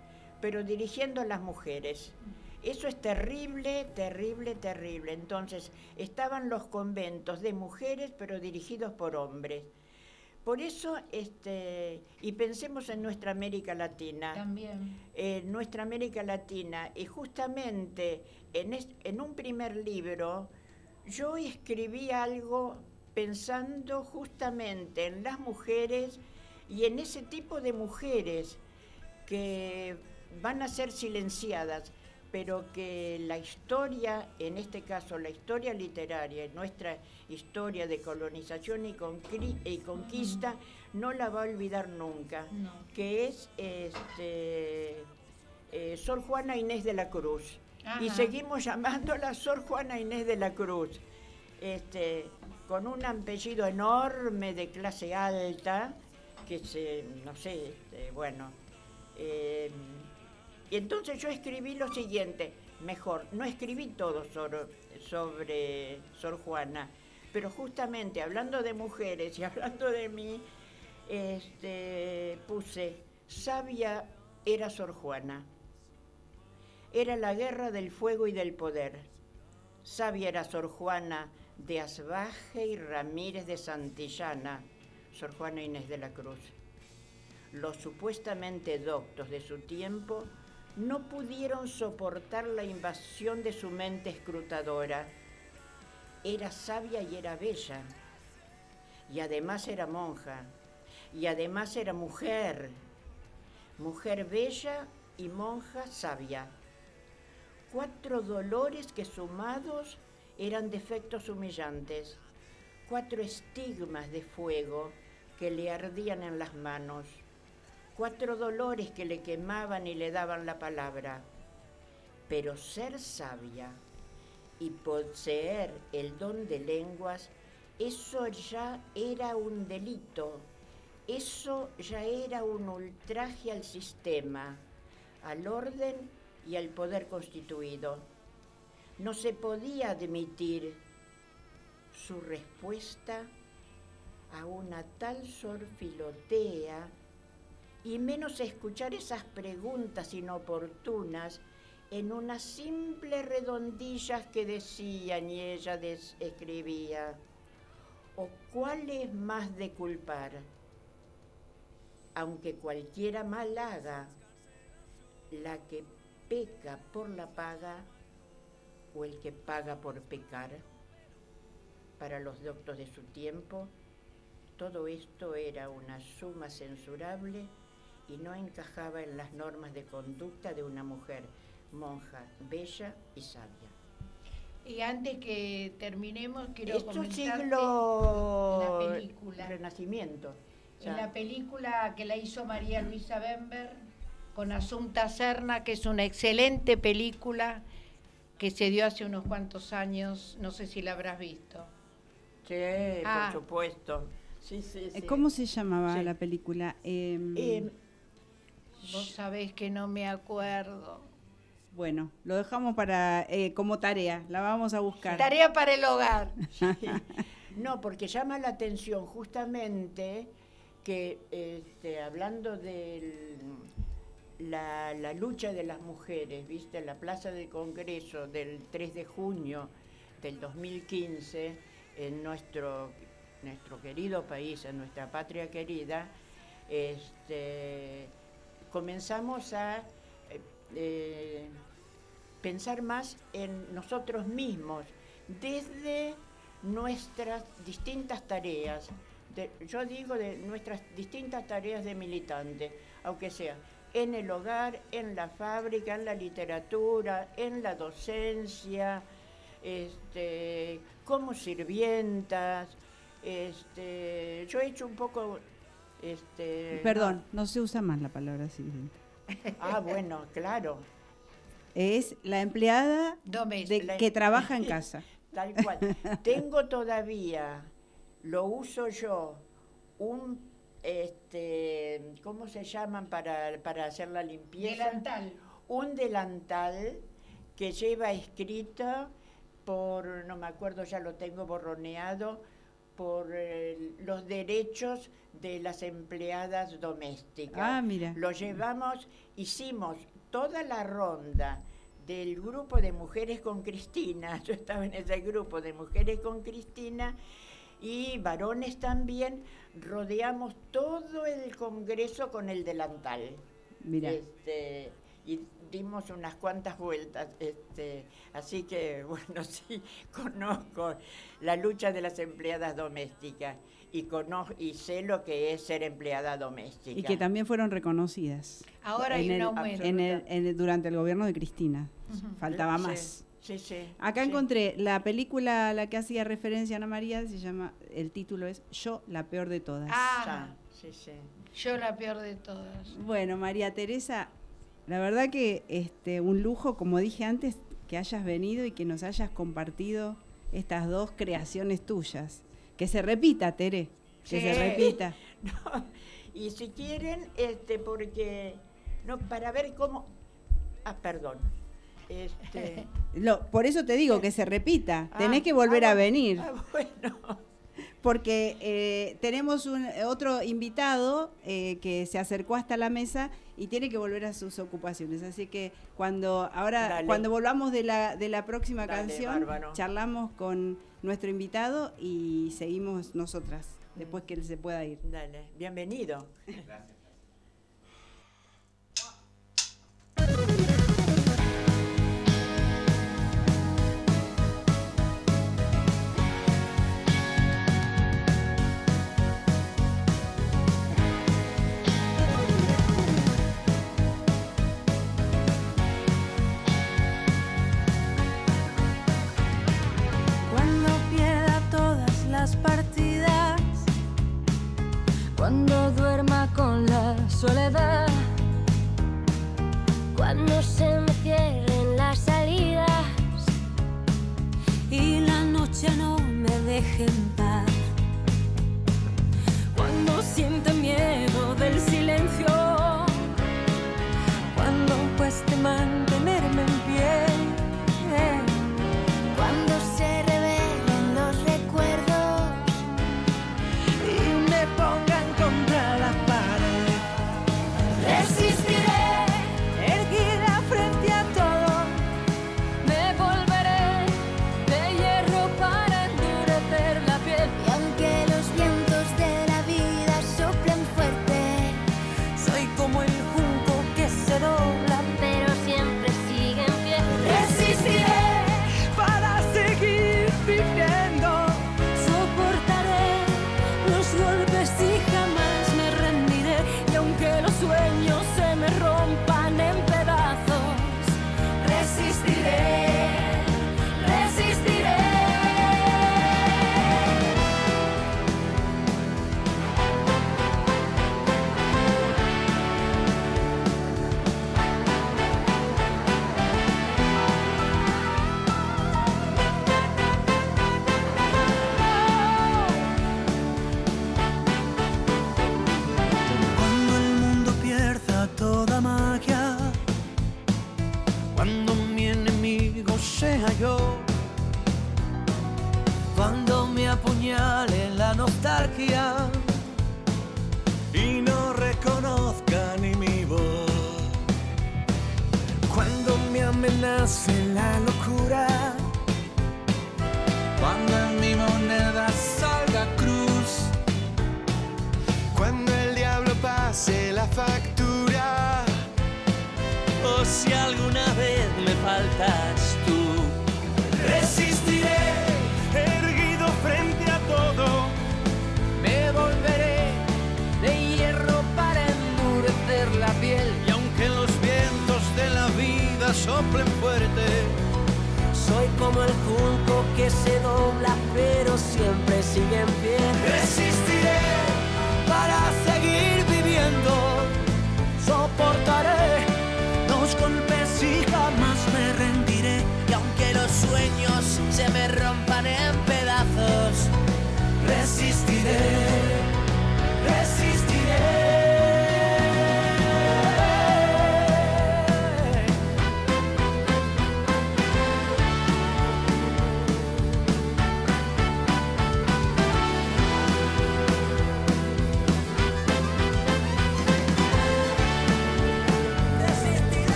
pero dirigiendo a las mujeres. Eso es terrible, terrible, terrible. Entonces, estaban los conventos de mujeres, pero dirigidos por hombres. Por eso, este, y pensemos en nuestra América Latina También. en nuestra América Latina y justamente en, es- en un primer libro yo escribí algo pensando justamente en las mujeres y en ese tipo de mujeres que van a ser silenciadas, pero que la historia, en este caso la historia literaria, nuestra historia de colonización y, conquista, no la va a olvidar nunca No. que es este, eh, Sor Juana Inés de la Cruz. Y seguimos llamándola Sor Juana Inés de la Cruz, este, con un apellido enorme de clase alta, que se, no sé, este, bueno. eh, y entonces yo escribí lo siguiente, mejor, no escribí todo sobre, sobre Sor Juana, pero justamente hablando de mujeres y hablando de mí, este, puse, sabia era Sor Juana. Era la guerra del fuego y del poder. Sabia era Sor Juana de Asbaje y Ramírez de Santillana, Sor Juana Inés de la Cruz. Los supuestamente doctos de su tiempo no pudieron soportar la invasión de su mente escrutadora. Era sabia y era bella, y además era monja, y además era mujer, mujer bella y monja sabia. Cuatro dolores que sumados eran defectos humillantes, cuatro estigmas de fuego que le ardían en las manos, cuatro dolores que le quemaban y le daban la palabra. Pero ser sabia y poseer el don de lenguas, eso ya era un delito, eso ya era un ultraje al sistema, al orden y al poder constituido. No se podía admitir su respuesta a una tal sorfilotea y menos escuchar esas preguntas inoportunas en unas simples redondillas que decían y ella escribía. ¿O cuál es más de culpar? Aunque cualquiera mal haga, la que peca por la paga o el que paga por pecar. Para los doctos de su tiempo, todo esto era una suma censurable y no encajaba en las normas de conducta de una mujer monja, bella y sabia. Y antes que terminemos, quiero Esto comentarte siglo la película. Renacimiento. O En la película que la hizo María Luisa Bember con Asunta Serna, que es una excelente película que se dio hace unos cuantos años, no sé si la habrás visto. sí, Ah. por supuesto. Sí, sí, Eh, sí. ¿Cómo se llamaba Sí. la película? Em, Eh, Vos sabés que no me acuerdo. bueno, lo dejamos para eh, como tarea, la vamos a buscar. Tarea para el hogar. [LAUGHS] No, porque llama la atención justamente que, este, hablando de la, la lucha de las mujeres, ¿viste? En la Plaza del Congreso del 3 de junio del 2015, en nuestro, nuestro querido país, en nuestra patria querida, este, comenzamos a eh, eh, pensar más en nosotros mismos desde nuestras distintas tareas. yo digo de nuestras distintas tareas de militante, aunque sea en el hogar, en la fábrica, en la literatura, en la docencia, este, como sirvientas. Este, yo he hecho un poco... Este, Perdón, no se usa más la palabra sirvienta. [LAUGHS] Ah, bueno, claro. Es la empleada Doméstica. de, La- que trabaja en casa. [LAUGHS] Tal cual. [LAUGHS] Tengo todavía, lo uso yo, un, este, ¿cómo se llaman para, para hacer la limpieza? Delantal. Un delantal que lleva escrito por, no me acuerdo, ya lo tengo borroneado, por eh, los derechos de las empleadas domésticas. Ah, mira. Lo llevamos, hicimos toda la ronda del grupo de mujeres con Cristina, [LAUGHS] yo estaba en ese grupo de mujeres con Cristina y varones también, rodeamos todo el Congreso con el delantal. Mira. Este, y dimos unas cuantas vueltas, este, así que [LAUGHS] bueno, sí, conozco la lucha de las empleadas domésticas y, conozco, y sé lo que es ser empleada doméstica. Y que también fueron reconocidas. Ahora hay en un el- aumento. en el- en el- durante el gobierno de Cristina. Faltaba Sí, más. Sí, sí. Acá sí. encontré la película a la que hacía referencia Ana María, se llama, el título es Yo, la peor de todas. Ah, Ya, sí, sí. yo la peor de todas. Bueno, María Teresa, la verdad que este un lujo, como dije antes, que hayas venido y que nos hayas compartido estas dos creaciones tuyas. Que se repita, Tere, que Sí. se repita. [LAUGHS] No, y si quieren, este, porque no, para ver cómo. Ah, perdón. Este, [LAUGHS] Lo- por eso te digo [LAUGHS] que se repita. ah, Tenés que volver ah, a venir. ah, bueno. Porque eh, tenemos un otro invitado eh, que se acercó hasta la mesa y tiene que volver a sus ocupaciones. Así que cuando ahora Dale. cuando volvamos de la, de la próxima Dale, canción, bárbaro. charlamos con nuestro invitado y seguimos nosotras después que él se pueda ir. Dale, bienvenido. Cuando [LAUGHS] partidas, cuando duerma con la soledad, Cuando se me cierren las salidas. Y la noche no me deje en paz. Cuando sienta miedo del silencio,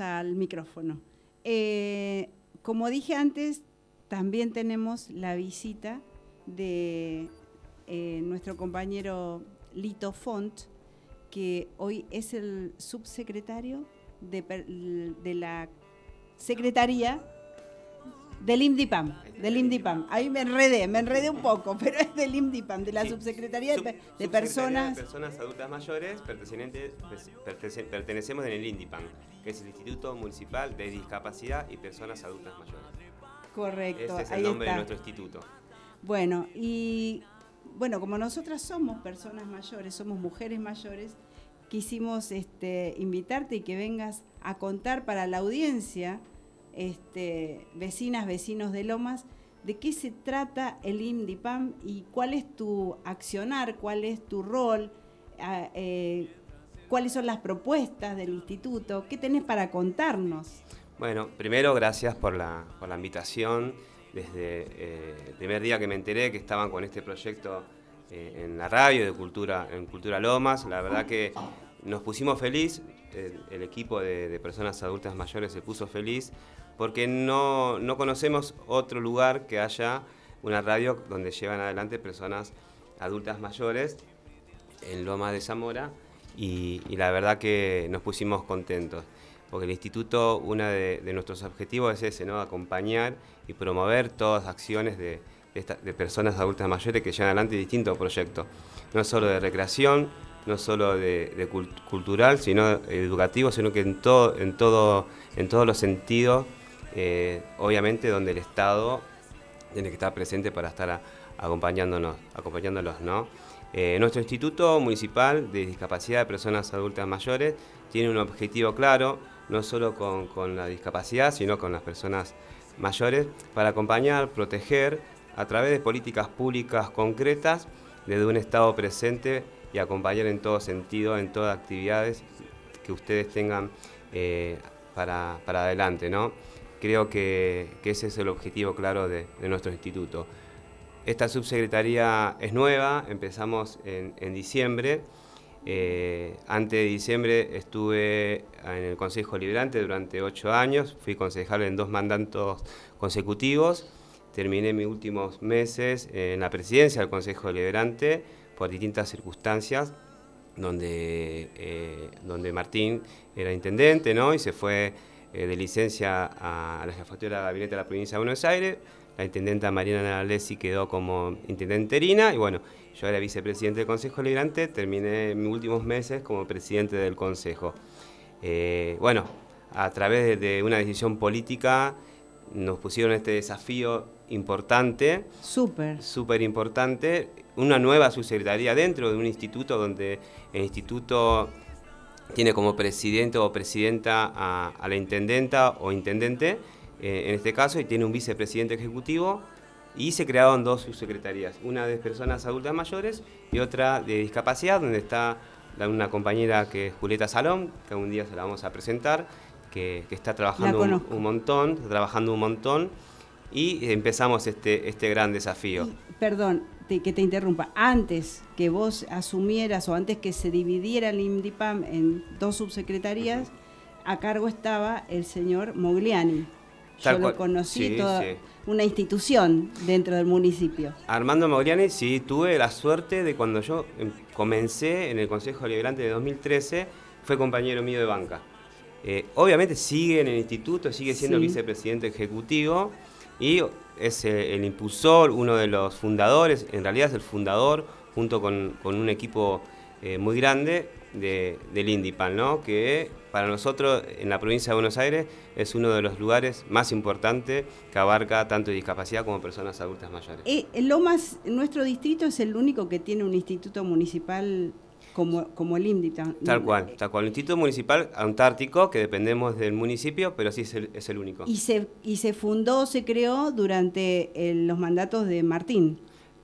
al micrófono. Eh, como dije antes, también tenemos la visita de eh, nuestro compañero Lito Font, que hoy es el subsecretario de, de la Secretaría del IMDIPAM, del IMDIPAM. Ahí me enredé, me enredé un poco, [LAUGHS] pero es del IMDIPAM, de la Sí. Subsecretaría de, Sub- de Subsecretaría Personas. de Personas Adultas Mayores, pertenecientes- pertece- pertenecemos en el INDIPAM, que es el Instituto Municipal de Discapacidad y Personas Adultas Mayores. Correcto, Ese es el ahí nombre está. de nuestro instituto. Bueno, y bueno, como nosotras somos personas mayores, somos mujeres mayores, quisimos este, invitarte y que vengas a contar para la audiencia, este, vecinas, vecinos de Lomas, de qué se trata el INDIPAM y cuál es tu accionar, cuál es tu rol, ah, eh, cuáles son las propuestas del instituto, qué tenés para contarnos. Bueno, primero gracias por la, invitación. Desde eh, el primer día que me enteré que estaban con este proyecto eh, en la radio de Cultura, en Cultura Lomas, la verdad que nos pusimos feliz, el, equipo de personas adultas mayores se puso feliz, porque no, no conocemos otro lugar que haya una radio donde llevan adelante personas adultas mayores en Loma de Zamora y, la verdad que nos pusimos contentos, porque el instituto, uno de, nuestros objetivos es ese, ¿no? acompañar y promover todas las acciones de, personas adultas mayores que llevan adelante distintos proyectos, no solo de recreación, no solo de, de cul- cultural, sino educativo, sino que en, todo, en, todo, en todos los sentidos, eh, obviamente donde el Estado tiene que estar presente para estar acompañándonos, acompañándolos. Eh, nuestro Instituto Municipal de Discapacidad de Personas Adultas Mayores tiene un objetivo claro, no solo con, con la discapacidad, sino con las personas mayores, para acompañar, proteger a través de políticas públicas concretas desde un Estado presente y acompañar en todo sentido, en todas actividades que ustedes tengan eh, para, para adelante, ¿no? Creo que, ese es el objetivo claro de, de nuestro instituto. Esta subsecretaría es nueva, empezamos en, en diciembre. Eh, antes de diciembre estuve en el Consejo Liberante durante ocho años, fui concejal en dos mandatos consecutivos. Terminé mis últimos meses en la presidencia del Consejo Liberante por distintas circunstancias. donde, eh, donde Martín era intendente, ¿no? Y se fue eh, de licencia a la jefatura de gabinete de la provincia de Buenos Aires. La intendenta Mariana Nalesi quedó como intendente interina y bueno, yo era vicepresidente del Consejo Liberante, terminé mis últimos meses como presidente del Consejo. Eh, bueno, a través de, una decisión política nos pusieron este desafío importante. Súper. Súper importante. Una nueva subsecretaría dentro de un instituto donde el instituto tiene como presidente o presidenta a, la intendenta o intendente, eh, en este caso, y tiene un vicepresidente ejecutivo. Y se crearon dos subsecretarías, una de personas adultas mayores y otra de discapacidad, donde está una compañera que es Julieta Salón, que un día se la vamos a presentar, que, está trabajando un, montón, está trabajando un montón, y empezamos este, este gran desafío. perdón, que te interrumpa, antes que vos asumieras o antes que se dividiera el IMDIPAM en dos subsecretarías, a cargo estaba el señor Mogliani. Yo lo conocí, toda una institución dentro del municipio. Armando Mogliani, sí, tuve la suerte de cuando yo em, comencé en el Consejo Liberante de 2013, fue compañero mío de banca. Eh, obviamente sigue en el instituto, sigue siendo vicepresidente ejecutivo y es eh, el impulsor, uno de los fundadores, en realidad es el fundador, junto con, un equipo eh, muy grande de, del INDIPAL, ¿no? que para nosotros en la provincia de Buenos Aires es uno de los lugares más importantes que abarca tanto discapacidad como personas adultas mayores. Eh, Lomas, nuestro distrito es el único que tiene un instituto municipal como, como el INDIPAL. Tal cual, tal cual. El Instituto Municipal Antártico, que dependemos del municipio, pero sí es el, es el único. Y se, y se fundó, se creó durante los mandatos de Martín.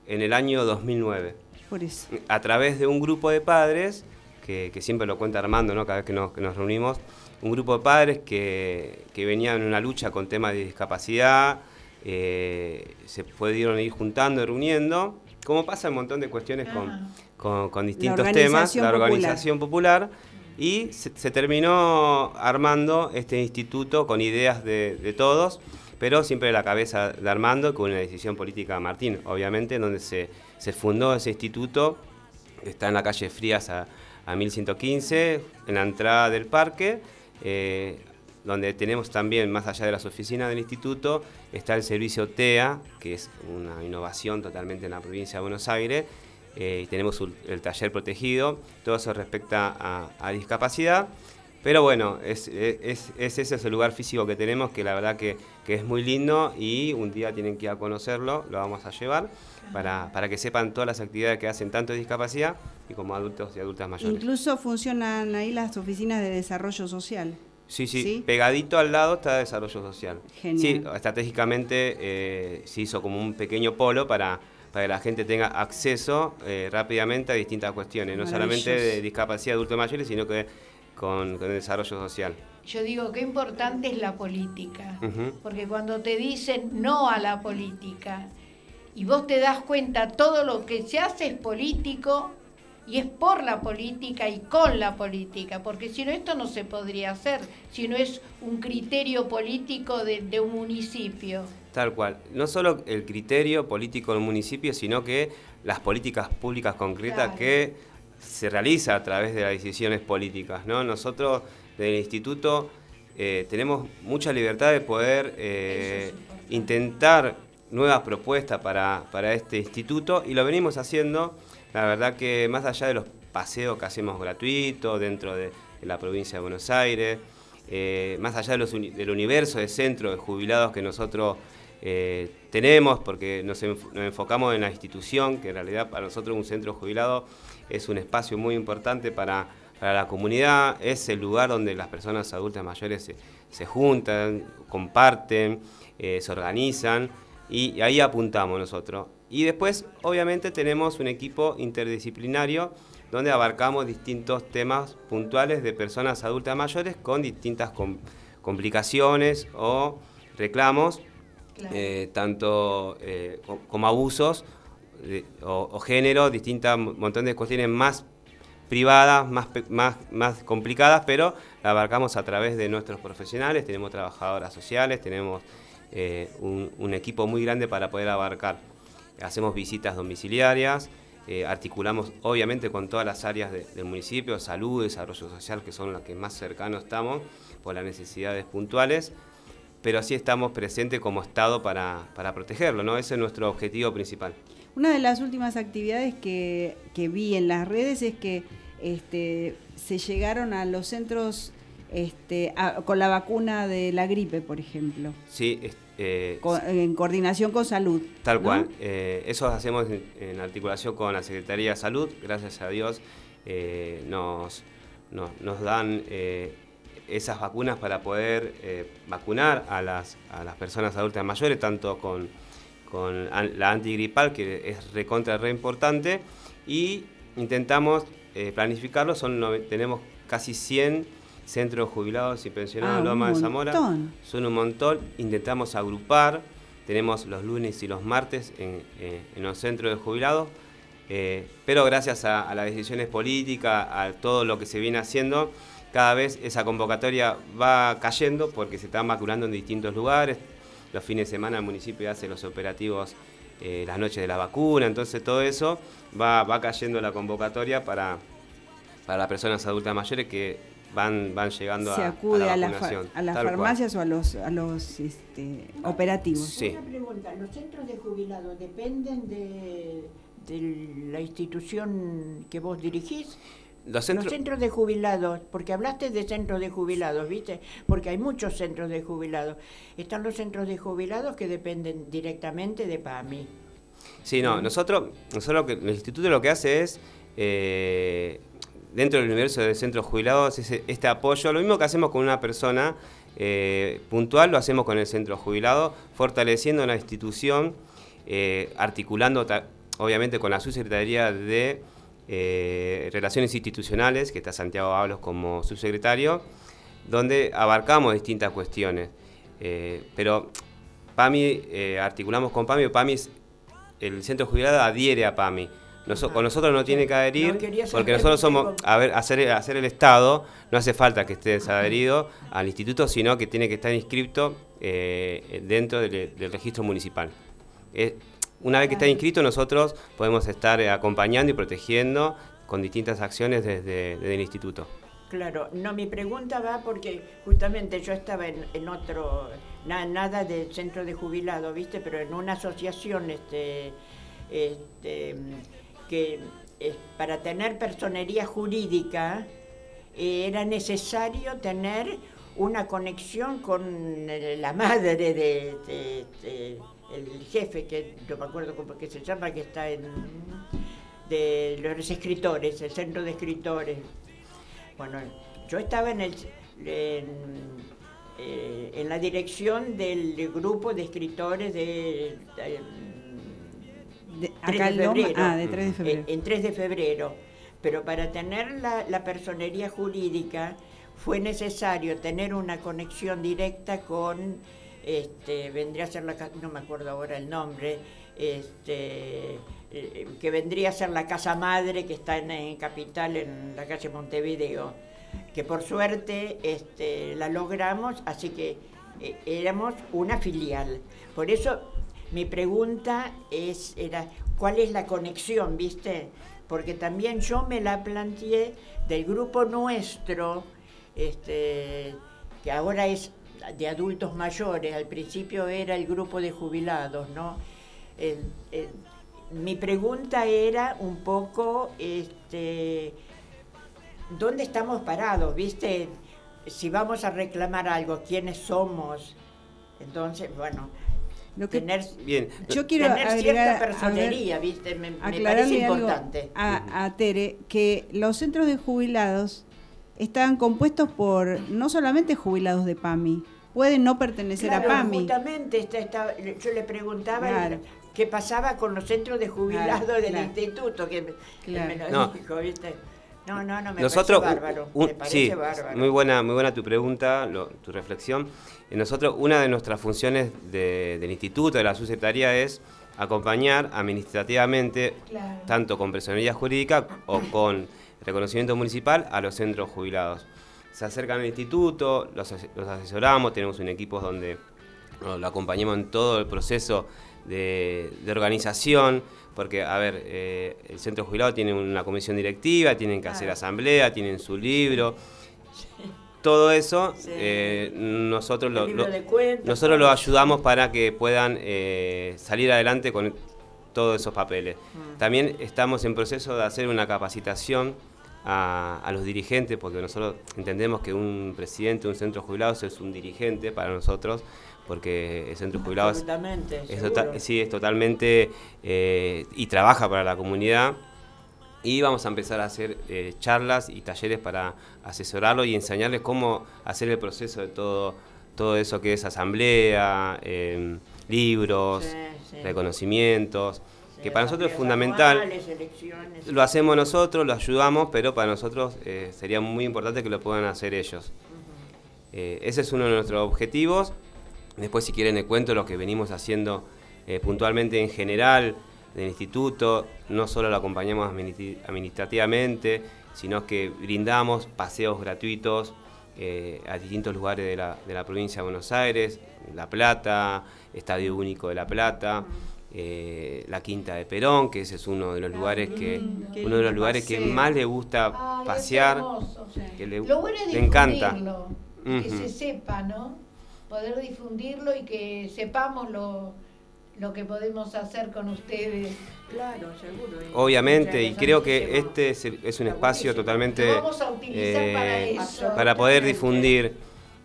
En el año 2009. Por eso. A través de un grupo de padres, que, siempre lo cuenta Armando, ¿no? cada vez que nos, que nos reunimos, un grupo de padres que, que venían en una lucha con temas de discapacidad, eh, se pudieron ir juntando y reuniendo, como pasa un montón de cuestiones con ah. con, distintos temas, la organización popular, y se, terminó armando este instituto con ideas de, todos, pero siempre la cabeza de Armando, con una decisión política de Martín, obviamente, donde se, fundó ese instituto, está en la calle Frías a, 1115, en la entrada del parque, eh, donde tenemos también, más allá de las oficinas del instituto, está el servicio TEA, que es una innovación totalmente en la provincia de Buenos Aires, eh, y tenemos el taller protegido, todo eso respecta a, discapacidad. Pero bueno, es, es, ese es el lugar físico que tenemos, que la verdad que, es muy lindo y un día tienen que ir a conocerlo, lo vamos a llevar para, para que sepan todas las actividades que hacen tanto de discapacidad y como adultos y adultas mayores. Incluso funcionan ahí las oficinas de desarrollo social. Sí, sí, pegadito al lado está desarrollo social. Genial. Sí, estratégicamente eh, se hizo como un pequeño polo para para que la gente tenga acceso eh, rápidamente a distintas cuestiones, no solamente de discapacidad de adultos mayores, sino que con, el desarrollo social. Yo digo, qué importante es la política, porque cuando te dicen no a la política y vos te das cuenta todo lo que se hace es político, y es por la política y con la política, porque si no esto no se podría hacer, si no es un criterio político de, un municipio. Tal cual, no solo el criterio político del municipio, sino que las políticas públicas concretas que se realiza a través de las decisiones políticas. ¿no? Nosotros del instituto eh, tenemos mucha libertad de poder eh, intentar nuevas propuestas para, para este instituto y lo venimos haciendo la verdad que más allá de los paseos que hacemos gratuitos dentro de, la provincia de Buenos Aires, eh, más allá del universo de centros de jubilados que nosotros eh, tenemos, porque nos, enfocamos en la institución, que en realidad para nosotros un centro jubilado es un espacio muy importante para, la comunidad, es el lugar donde las personas adultas mayores se, juntan, comparten, eh, se organizan, y ahí apuntamos nosotros. Y después, obviamente, tenemos un equipo interdisciplinario donde abarcamos distintos temas puntuales de personas adultas mayores con distintas complicaciones o reclamos, eh, tanto eh, como abusos o, género, distintas montón de cuestiones más privadas, más, más, más complicadas, pero la abarcamos a través de nuestros profesionales, tenemos trabajadoras sociales, tenemos eh, un equipo muy grande para poder abarcar hacemos visitas domiciliarias, eh, articulamos obviamente con todas las áreas de- del municipio, salud, desarrollo social, que son las que más cercanos estamos por las necesidades puntuales, pero sí estamos presentes como Estado para, para protegerlo, ¿no? Ese es nuestro objetivo principal. Una de las últimas actividades que, que vi en las redes es que este, se llegaron a los centros este, a- con la vacuna de la gripe, por ejemplo, Sí, es- eh, co- en coordinación con salud. Tal ¿no? cual. Eh, eso hacemos en, en articulación con la Secretaría de Salud. Gracias a Dios eh, nos, nos, nos dan eh, esas vacunas para poder vacunar a las, a las personas adultas mayores, tanto con, con la antigripal, que es recontra re importante, y intentamos planificarlo. Son tenemos casi 100 centros jubilados y pensionados Ah, Loma de Zamora. Son un montón. Intentamos agrupar. Tenemos los lunes y los martes en, eh, en los centros de jubilados. eh, pero gracias a, a las decisiones políticas, a todo lo que se viene haciendo, cada vez esa convocatoria va cayendo porque se están vacunando en distintos lugares. Los fines de semana el municipio hace los operativos eh, las noches de la vacuna, entonces todo eso va, va cayendo la convocatoria para, para las personas adultas mayores que van, van llegando Se a, acude a a, la vacunación. a las cual. farmacias o a los, a los este, operativos. Sí. Una pregunta, ¿los centros de jubilados dependen de, de la institución que vos dirigís? Los centros, Los centros de jubilados, porque hablaste de centros de jubilados, ¿viste? Porque hay muchos centros de jubilados. Están los centros de jubilados que dependen directamente de PAMI. Sí, no, nosotros, nosotros lo que- el instituto lo que hace es, eh, dentro del universo de centros jubilados, es este apoyo, lo mismo que hacemos con una persona eh, puntual, lo hacemos con el centro jubilado, fortaleciendo la institución, eh, articulando obviamente con la subsecretaría de eh, Relaciones Institucionales, que está Santiago Ábalos como subsecretario, donde abarcamos distintas cuestiones. Pero PAMI, articulamos con PAMI, PAMI es- el centro jubilado adhiere a PAMI. Noso- con nosotros no tiene que adherir No, porque nosotros somos, a ver, hacer, hacer el Estado, no hace falta que estés adherido al instituto, sino que tiene que estar inscrito eh, dentro del, del registro municipal. Eh, una vez que está inscrito, nosotros podemos estar acompañando y protegiendo con distintas acciones desde, desde el instituto. Claro, no, mi pregunta va porque justamente yo estaba en, en otro, na- nada del centro de jubilados, ¿viste? Pero en una asociación este, este, que eh, para tener personería jurídica eh, era necesario tener una conexión con eh, la madre de, el jefe, que no me acuerdo cómo que se llama, que está en de los escritores, el centro de escritores. Bueno, yo estaba en, el, en, la dirección del grupo de escritores de- De- 3 acá de en Loma- febrero. ah, de 3 de febrero. En, en 3 de febrero. Pero para tener la, la personería jurídica fue necesario tener una conexión directa con, este, vendría a ser la, no me acuerdo ahora el nombre, este, eh, que vendría a ser la casa madre que está en, en Capital, en la calle Montevideo, que por suerte este, la logramos, así que eh, éramos una filial. Por eso mi pregunta es, era, ¿cuál es la conexión, viste? Porque también yo me la planteé del grupo nuestro, este, que ahora es de adultos mayores, al principio era el grupo de jubilados, ¿no? Mi pregunta era un poco, este, ¿dónde estamos parados, viste? Si vamos a reclamar algo, ¿quiénes somos? Entonces, bueno, Lo que- tener, Bien, Yo quiero tener agregar, cierta ver, personería, ¿viste? Me, me parece importante. a, a Tere, que los centros de jubilados están compuestos por no solamente jubilados de PAMI, pueden no pertenecer Claro, a PAMI. Justamente esta- esta- yo le preguntaba Claro. qué pasaba con los centros de jubilados Claro, del claro. instituto, que me, que Claro. me lo No. dijo, ¿viste? No, no, no, me Nosotros, parece bárbaro. un- me parece sí, bárbaro. muy buena, muy buena tu pregunta, lo- tu reflexión. Nosotros, una de nuestras funciones de- del instituto, de la subsecretaría, es acompañar administrativamente, Claro. tanto con personalidad jurídica o con reconocimiento municipal, a los centros jubilados. Se acercan al instituto, los asesoramos, tenemos un equipo donde lo acompañamos en todo el proceso de, organización, porque, a ver, eh, el centro jubilado tiene una comisión directiva, tienen que hacer asamblea, tienen su libro. Todo eso eh, nosotros, lo, nosotros lo ayudamos para que puedan eh, salir adelante con todos esos papeles. Mm. También estamos en proceso de hacer una capacitación a, los dirigentes, porque nosotros entendemos que un presidente de un centro jubilado es un dirigente para nosotros, porque el centro jubilado es, es, sí, es totalmente eh, y trabaja para la comunidad. Y vamos a empezar a hacer eh, charlas y talleres para asesorarlo y enseñarles cómo hacer el proceso de todo, todo eso que es asamblea, eh, libros, reconocimientos que para nosotros es fundamental. Lo hacemos nosotros, lo ayudamos, pero para nosotros eh, sería muy importante que lo puedan hacer ellos. Eh, ese es uno de nuestros objetivos. Después, si quieren, les cuento lo que venimos haciendo puntualmente en general del instituto. No solo lo acompañamos administrativamente, sino que brindamos paseos gratuitos a distintos lugares de la, de la provincia de Buenos Aires, La Plata, Estadio Único de La Plata. Eh, la Quinta de Perón, que ese es uno de los lugares que uno de los lugares que más le gusta pasear, que le, lo bueno es encanta. Que se sepa, ¿no? Poder difundirlo y que sepamos lo, lo que podemos hacer con ustedes. Claro, seguro. Obviamente, y creo que este es, un espacio totalmente eh, para poder difundir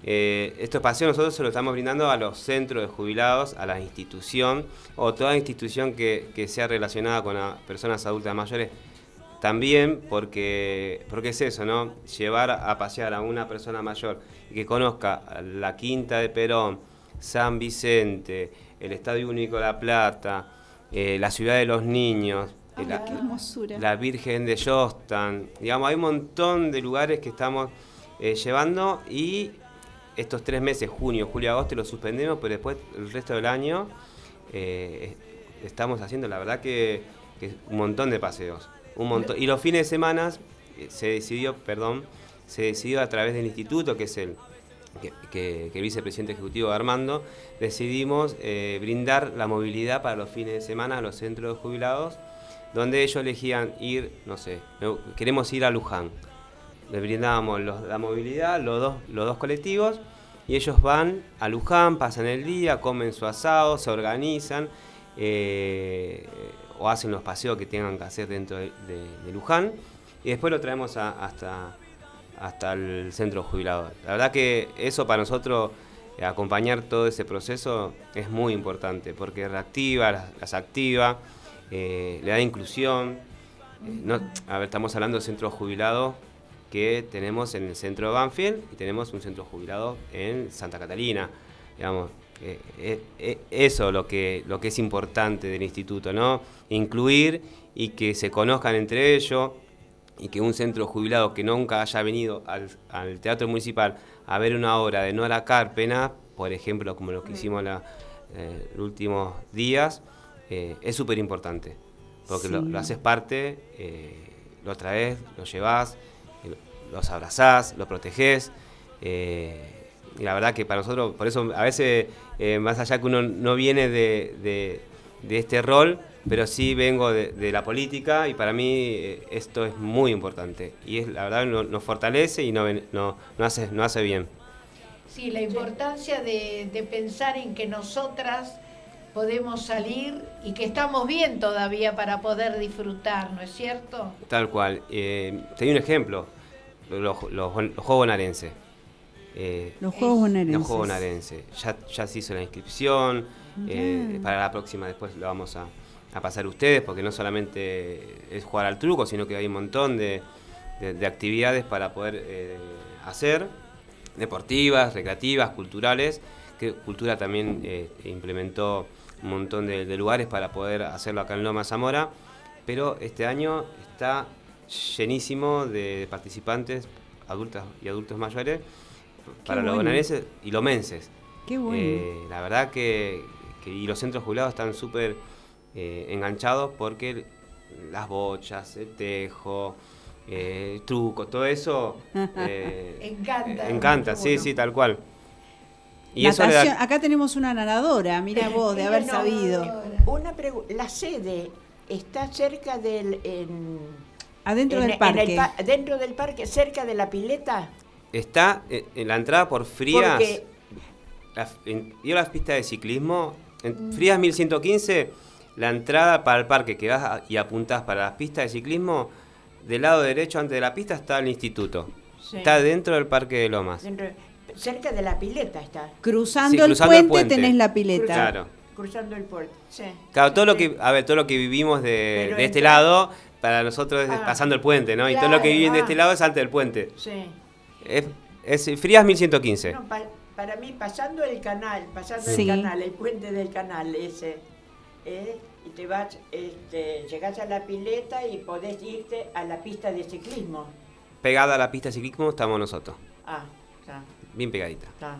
eh, estos paseos nosotros se lo estamos brindando a los centros de jubilados, a la institución o toda institución que, sea relacionada con las personas adultas mayores. También porque, porque es eso, ¿no? Llevar a pasear a una persona mayor y que conozca la Quinta de Perón, San Vicente, el Estadio Único de La Plata, eh, la Ciudad de los Niños, la, la, Virgen de Jostan. Digamos, hay un montón de lugares que estamos eh, llevando y estos tres meses, junio, julio, agosto, los suspendemos, pero después el resto del año eh, estamos haciendo, la verdad que, un montón de paseos. Un montón. Y los fines de semana eh, se decidió, perdón, se decidió a través del instituto, que es el que, el vicepresidente ejecutivo Armando, decidimos eh, brindar la movilidad para los fines de semana a los centros de jubilados, donde ellos elegían ir, no sé, queremos ir a Luján. Le brindábamos la movilidad, los dos, los dos colectivos, y ellos van a Luján, pasan el día, comen su asado, se organizan eh, o hacen los paseos que tengan que hacer dentro de, Luján, y después lo traemos hasta, hasta el centro jubilado. La verdad que eso para nosotros, eh, acompañar todo ese proceso, es muy importante, porque reactiva, las, activa, eh, le da inclusión. No, a ver, estamos hablando de centro jubilado que tenemos en el centro de Banfield y tenemos un centro jubilado en Santa Catalina. Digamos, eh, eh, eh, eso lo que, lo que es importante del instituto, ¿no? Incluir y que se conozcan entre ellos y que un centro jubilado que nunca haya venido al, Teatro Municipal a ver una obra de Nora Cárpena, por ejemplo, como lo que hicimos la, los últimos días, es súper importante. Porque lo, lo, haces parte, lo traes, lo llevas los abrazás, los protegés. Eh, y la verdad que para nosotros, por eso a veces, eh, más allá que uno no viene de, este rol, pero sí vengo de, la política y para mí eh, esto es muy importante. Y es, la verdad nos, fortalece y no, no, hace, no hace bien. Sí, la importancia de, pensar en que nosotras podemos salir y que estamos bien todavía para poder disfrutar, ¿no es cierto? Tal cual. te doy un ejemplo los, Juegos Bonaerenses. Eh, los Juegos Bonaerenses. Los Juegos Bonaerenses. Ya, ya se hizo la inscripción. Eh, para la próxima después lo vamos a, pasar ustedes, porque no solamente es jugar al truco, sino que hay un montón de, actividades para poder eh, hacer, deportivas, recreativas, culturales, que Cultura también implementó un montón de, de, lugares para poder hacerlo acá en Loma Zamora, pero este año está llenísimo de participantes, adultas y adultos mayores, para los bonaerenses y lomenses. Qué bueno. Eh, la verdad que, y los centros jubilados están súper eh, enganchados porque las bochas, el tejo, eh, truco, todo eso [LAUGHS] encanta. encanta, sí, sí, tal cual. Y eso le da- Natación, acá tenemos una nadadora, mira [LAUGHS] vos, de haber No, sabido. Una pregunta, la sede está cerca del... en- Adentro en- del en parque. el pa- dentro del parque, cerca de la pileta. Está eh, en la entrada por Frías. Porque- la- en- ¿Vio las pistas de ciclismo? Mm. En Frías 1115, la entrada para el parque que vas a- y apuntás para las pistas de ciclismo, del lado derecho antes de la pista está el instituto. Sí. Está dentro del parque de Lomas. dentro- cerca de la pileta está. Cruzando, Sí, el, cruzando el puente, puente. tenés la pileta. Claro. Cruzando el puerto. Sí. Claro, todo lo que, a ver, todo lo que vivimos de, de este entra- lado, para nosotros es Ah. pasando el puente, ¿no? y todo lo que viven de ah. este lado es antes del puente. Sí. Es, es Frías 1115. No, pa- para mí, pasando el canal, pasando Sí. el canal, el puente del canal ese, ¿eh? Y te vas, este, llegás a la pileta y podés irte a la pista de ciclismo. Pegada a la pista de ciclismo estamos nosotros, Ah, está, bien pegadita. está.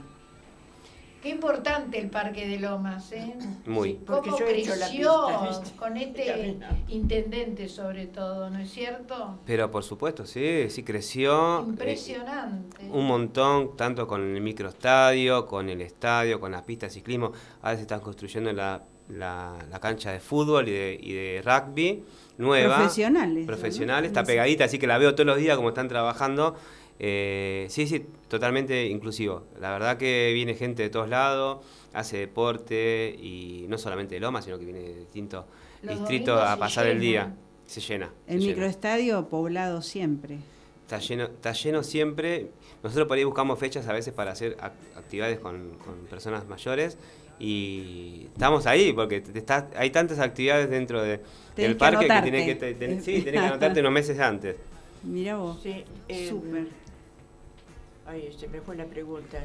Qué importante el Parque de Lomas, ¿eh? [LAUGHS] Muy. Porque ¿Cómo yo he hecho la creció pista, ¿viste? con [LAUGHS] este intendente sobre todo, ¿no es cierto? Pero por supuesto, sí, sí creció. eh, Impresionante. un montón, tanto con el microestadio, con el estadio, con las pistas de ciclismo. Ahora se están construyendo la, la- la cancha de fútbol y de, y de rugby nueva. Profesionales, Profesional, ¿no? está pegadita, así que la veo todos los días como están trabajando. Eh, sí, sí, totalmente inclusivo. La verdad que viene gente de todos lados, hace deporte y no solamente de Loma, sino que viene de distintos Los distritos a pasar el día. Se llena. se El llena. microestadio poblado siempre. Está lleno, está lleno siempre. Nosotros por ahí buscamos fechas a veces para hacer ac- actividades con, con personas mayores y estamos ahí porque te- te está- hay tantas actividades dentro de- del que parque que anotarte. tenés que, te- ten- sí, [LAUGHS] tenés que anotarte unos meses antes. Mira vos. Sí, eh, Súper. Ay, se me fue la pregunta.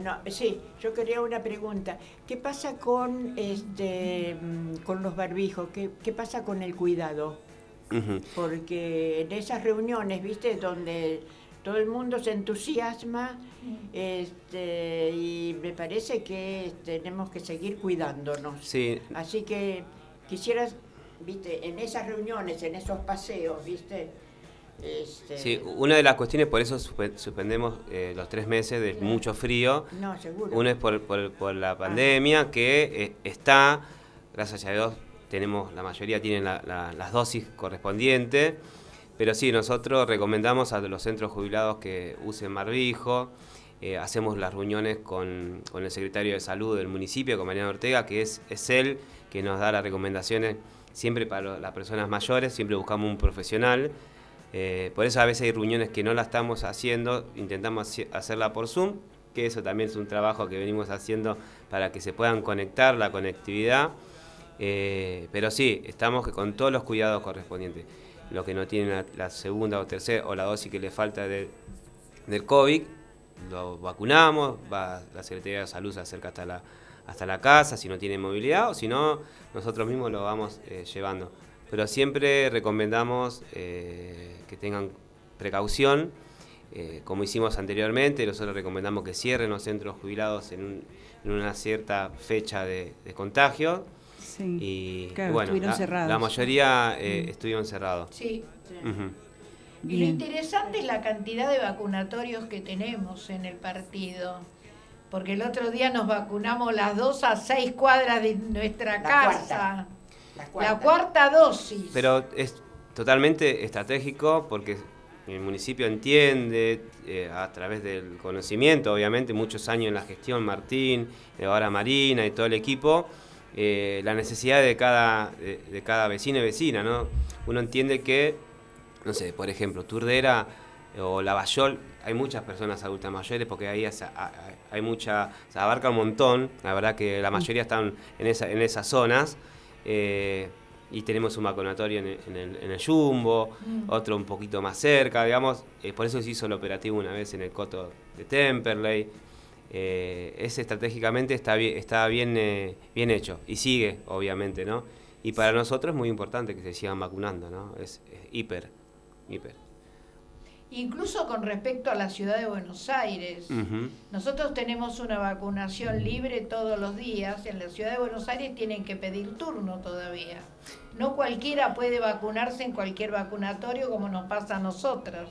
No, sí, yo quería una pregunta. ¿Qué pasa con este con los barbijos? ¿Qué, qué pasa con el cuidado? Porque en esas reuniones, ¿viste? Donde todo el mundo se entusiasma este, y me parece que tenemos que seguir cuidándonos. Sí, Así que quisieras, ¿viste? En esas reuniones, en esos paseos, ¿viste? Este, sí, una de las cuestiones, por eso suspe- suspendemos eh, los tres meses de mucho frío. No, seguro. Uno es por, por- por la pandemia que eh, está, gracias a Dios, tenemos, la mayoría tienen la- la- las dosis correspondientes, pero sí, nosotros recomendamos a los centros jubilados que usen barbijo, eh, hacemos las reuniones con, el secretario de salud del municipio, con Mariano Ortega, que es, él que nos da las recomendaciones siempre para las personas mayores, siempre buscamos un profesional. Eh, por eso a veces hay reuniones que no la estamos haciendo, intentamos hacerla por Zoom, que eso también es un trabajo que venimos haciendo para que se puedan conectar, la conectividad. Eh, pero sí, estamos con todos los cuidados correspondientes. Los que no tienen la, segunda o tercera o la dosis que le falta de- del COVID, lo vacunamos, va, la Secretaría de Salud se acerca hasta la, hasta la casa si no tiene movilidad o si no, nosotros mismos lo vamos eh, llevando. Pero siempre recomendamos eh, que tengan precaución, eh, como hicimos anteriormente, nosotros recomendamos que cierren los centros jubilados en, un- una cierta fecha de, de contagio. Sí. Y Claro, bueno, estuvieron la, cerrados. la mayoría eh, estuvieron cerrados. Sí. Y lo interesante es la cantidad de vacunatorios que tenemos en el partido. Porque el otro día nos vacunamos las dos a seis cuadras de nuestra La casa. cuarta, La cuarta dosis. Pero es totalmente estratégico porque el municipio entiende, eh, a través del conocimiento, obviamente, muchos años en la gestión, Martín, ahora Marina y todo el equipo, eh, la necesidad de cada, de, de cada vecino y vecina, ¿no? Uno entiende que, no sé, por ejemplo, Turdera o Lavallol, hay muchas personas adultas mayores porque ahí es- hay mucha, se abarca un montón, la verdad que la mayoría están en, esa, en esas zonas. eh, y tenemos un vacunatorio en el, en el, en el Jumbo, otro un poquito más cerca, digamos. eh, por eso se hizo el operativo una vez en el Coto de Temperley. Eh, ese estratégicamente está bien, está bien, eh, bien hecho y sigue, obviamente, ¿no? Y para nosotros es muy importante que se sigan vacunando, ¿no? Es, es hiper, hiper. Incluso con respecto a la ciudad de Buenos Aires. Nosotros tenemos una vacunación libre todos los días. En la ciudad de Buenos Aires tienen que pedir turno todavía. No cualquiera puede vacunarse en cualquier vacunatorio como nos pasa a nosotras.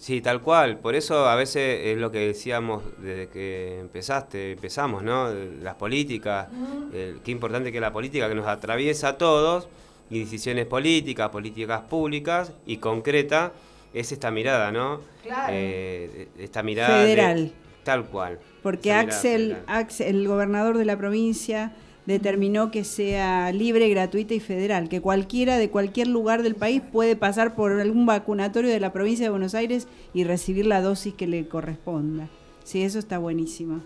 Sí, tal cual. Por eso a veces es lo que decíamos desde que empezaste, empezamos, ¿no? Las políticas, el- qué importante que es la política que nos atraviesa a todos, y decisiones políticas, políticas públicas, y concreta es esta mirada, ¿no? Claro. Eh, esta mirada... de- Federal. tal cual. Porque Axel. Axel, el gobernador de la provincia, determinó que sea libre, gratuita y federal, que cualquiera de cualquier lugar del país puede pasar por algún vacunatorio de la provincia de Buenos Aires y recibir la dosis que le corresponda. Sí, eso está buenísimo.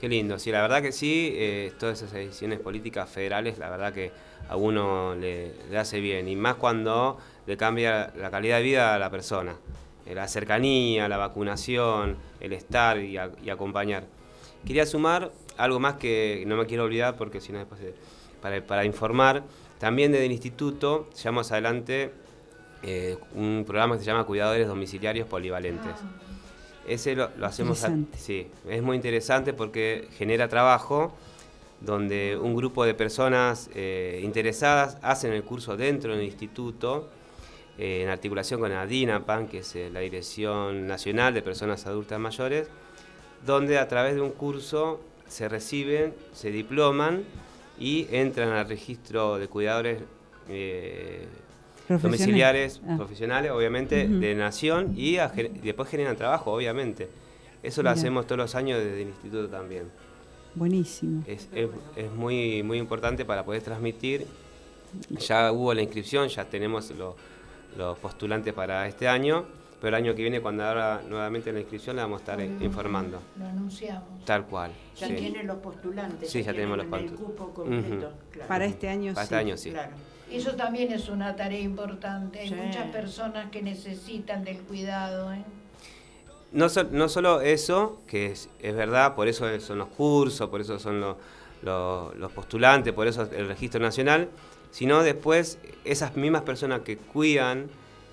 Qué lindo, sí, la verdad que sí, eh, todas esas decisiones políticas federales, la verdad que a uno le, hace bien, y más cuando le cambia la calidad de vida a la persona, Eh, la cercanía, la vacunación, el estar y acompañar. Quería sumar algo más que no me quiero olvidar porque si no después, para, para informar, también desde el instituto llevamos adelante eh, un programa que se llama Cuidadores Domiciliarios Polivalentes. Ese lo, lo hacemos, a- sí, es muy interesante porque genera trabajo donde un grupo de personas eh, interesadas hacen el curso dentro del instituto eh, en articulación con la DINAPAN, que es eh, la Dirección Nacional de Personas Adultas Mayores, donde a través de un curso se reciben, se diploman y entran al registro de cuidadores eh, Profesional. domiciliares, Ah. profesionales, obviamente, de nación y, a después generan trabajo, obviamente. Eso lo hacemos todos los años desde el instituto también. Buenísimo. Es, es- es muy, muy importante para poder transmitir. Ya hubo la inscripción, ya tenemos lo- los postulantes para este año, pero el año que viene, cuando abra nuevamente la inscripción, le vamos a estar informando. Lo anunciamos. Tal cual. Ya sí. tienen los postulantes. Sí, ya tenemos los el postulantes. cupo completo. Ujú. claro. Para este año Para sí. este año sí. Claro. Eso también es una tarea importante. Hay Sí. muchas personas que necesitan del cuidado. ¿eh? No, sol- no solo eso, que es, es verdad, por eso son los cursos, por eso son lo- lo- los postulantes, por eso el registro nacional, sino después esas mismas personas que cuidan,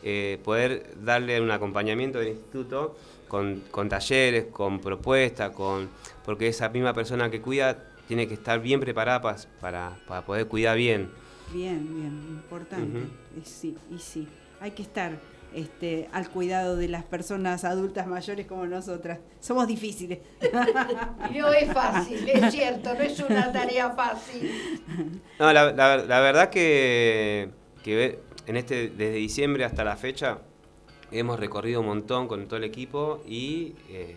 eh, poder darle un acompañamiento del instituto con, con talleres, con propuestas, con, porque esa misma persona que cuida tiene que estar bien preparada para, para poder cuidar bien. Bien, bien, importante. Ujú. Y sí, y sí. Hay que estar este, al cuidado de las personas adultas mayores como nosotras. Somos difíciles. [LAUGHS] No es fácil, es cierto, no es una tarea fácil. No, la, la- la verdad que, que este, desde diciembre hasta la fecha hemos recorrido un montón con todo el equipo y eh,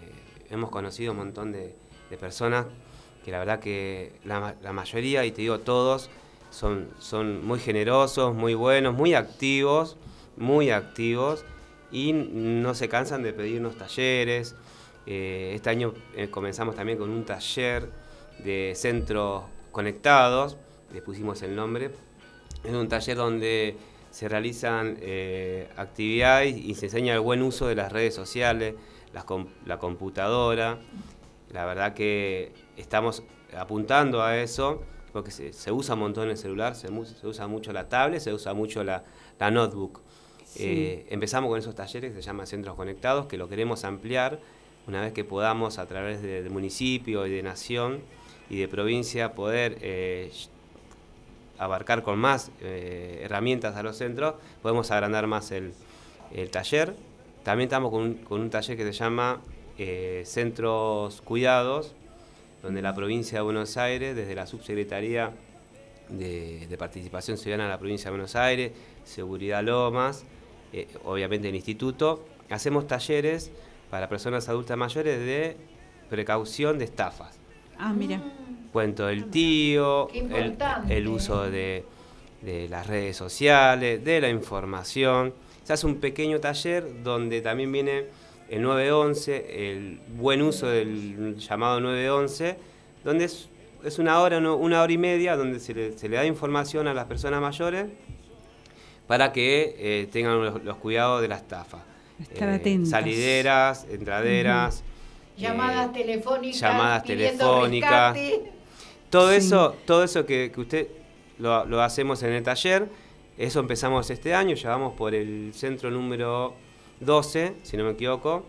hemos conocido un montón de, personas que la verdad que la, ma- la mayoría, y te digo todos, son, son muy generosos, muy buenos, muy activos, muy activos y no se cansan de pedirnos talleres. Eh, este año eh, comenzamos también con un taller de centros conectados, le pusimos el nombre. Es un taller donde se realizan eh, actividades y se enseña el buen uso de las redes sociales, las com- la computadora. La verdad que estamos apuntando a eso, porque se, se usa un montón el celular, se, usa mucho la tablet, se usa mucho la, la notebook. Sí. Eh, empezamos con esos talleres que se llaman Centros Conectados, que lo queremos ampliar una vez que podamos a través de- del municipio y de nación y de provincia poder eh, abarcar con más eh, herramientas a los centros, podemos agrandar más el, taller. También estamos con un, taller que se llama eh, Centros Cuidados, donde la provincia de Buenos Aires, desde la subsecretaría de, de Participación Ciudadana de la provincia de Buenos Aires, Seguridad Lomas, eh, obviamente el instituto, hacemos talleres para personas adultas mayores de precaución de estafas Ah, mira. Cuento del tío, el, uso de, de las redes sociales, de la información. Se hace un pequeño taller donde también viene el 911, el buen uso del llamado 911, donde es, es una hora, no- una hora y media, donde se le, se le da información a las personas mayores para que eh, tengan los, los cuidados de la estafa. Eh, Estar atentas. Salideras, entraderas. Llamadas eh, telefónicas. llamadas telefónicas. rescate. Todo Sí. eso, todo eso que, que usted lo, lo hacemos en el taller, eso empezamos este año, llevamos por el centro número 12, si no me equivoco,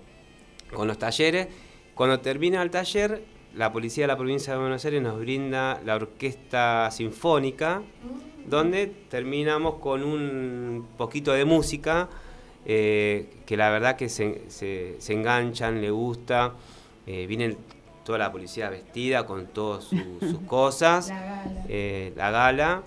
con los talleres. Cuando termina el taller, la policía de la provincia de Buenos Aires nos brinda la orquesta sinfónica, donde terminamos con un poquito de música eh, que la verdad que se, se- se enganchan, le gusta, eh, vienen toda la policía vestida con todas su- sus cosas, [LAUGHS] La gala. eh, la gala,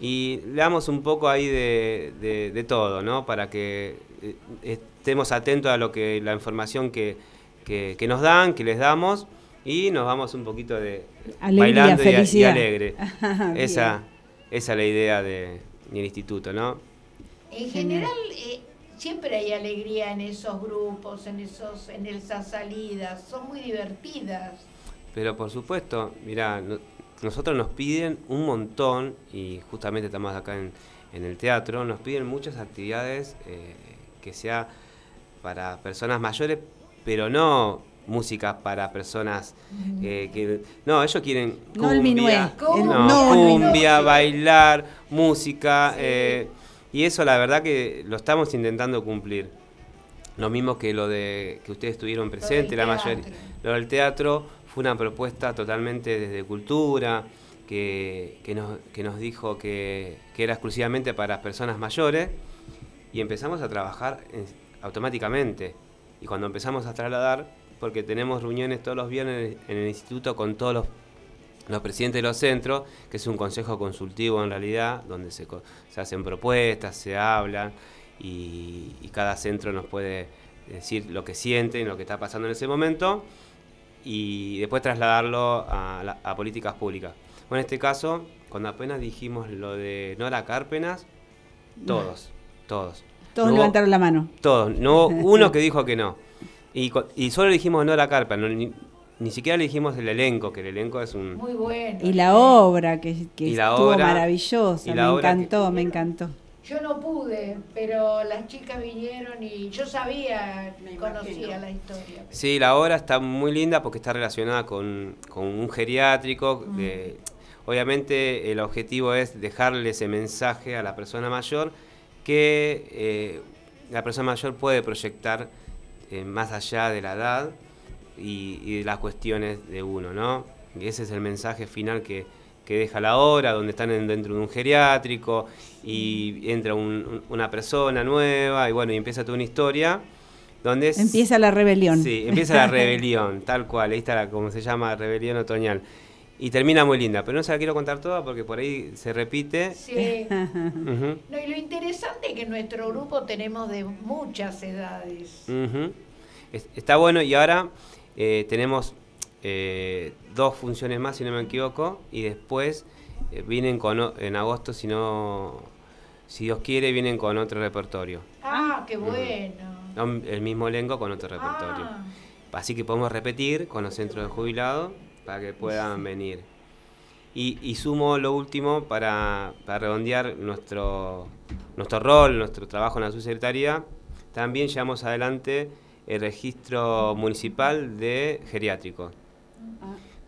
y le damos un poco ahí de, de- de todo, ¿no? Para que eh, estemos atentos a lo que la información que, que- que nos dan, que les damos, y nos vamos un poquito de Alegría, bailando y alegre. [LAUGHS] Bien. esa, esa es la idea de, del instituto, ¿no? En general, eh, siempre hay alegría en esos grupos, en esos, en esas salidas, son muy divertidas. Pero por supuesto, mira, nosotros nos piden un montón, y justamente estamos acá en, en el teatro, nos piden muchas actividades eh, que sea para personas mayores, pero no música para personas eh, que... No, ellos quieren No el minué, cumbia, el- no, no el minué. cumbia, bailar, música, eh, y eso la verdad que lo estamos intentando cumplir. Lo mismo que lo de que ustedes estuvieron presentes, la mayoría. Lo del teatro fue una propuesta totalmente desde cultura, que, que nos, que nos dijo que, que era exclusivamente para personas mayores, y empezamos a trabajar en- automáticamente. Y cuando empezamos a trasladar, porque tenemos reuniones todos los viernes en el instituto con todos los, los presidentes de los centros, que es un consejo consultivo en realidad, donde se, se hacen propuestas, se hablan, y, y cada centro nos puede decir lo que sienten, lo que está pasando en ese momento, y después trasladarlo a, políticas públicas. Bueno, en este caso, cuando apenas dijimos lo de Nora Cárpenas, todos, todos. Todos No hubo- levantaron la mano. Todos, no hubo [LAUGHS] uno que dijo que no. Y, y solo dijimos Nora Cárpenas, no, ni, siquiera le dijimos el elenco, que el elenco es un... Muy bueno. Y la obra, que, que Y la estuvo obra- maravillosa, y me que- encantó, me encantó. Yo no pude, pero las chicas vinieron y yo sabía, conocía la historia. Sí, la obra está muy linda porque está relacionada con, con un geriátrico. Mm. de- obviamente el objetivo es dejarle ese mensaje a la persona mayor que eh, la persona mayor puede proyectar eh, más allá de la edad y, y de las cuestiones de uno, ¿no? Y ese es el mensaje final que, que deja la obra, donde están en- dentro de un geriátrico y entra un- un- una persona nueva y bueno, y empieza toda una historia donde es- Empieza la rebelión. Sí, empieza la [LAUGHS] rebelión, tal cual, ahí está la, como se llama, rebelión otoñal. Y termina muy linda, pero no se la quiero contar toda porque por ahí se repite. Sí. [LAUGHS] No, y lo interesante es que en nuestro grupo tenemos de muchas edades. Es- Está bueno y ahora eh, tenemos eh, dos funciones más, si no me equivoco, y después eh, vienen con, en agosto, si no, si Dios quiere, vienen con otro repertorio. Ah, qué bueno. No el mismo elenco con otro repertorio. Ah, Así que podemos repetir con los centros de jubilados para que puedan venir. Y, y sumo lo último para, para redondear nuestro, nuestro rol, nuestro trabajo en la subsecretaría. También llevamos adelante el registro municipal de geriátricos.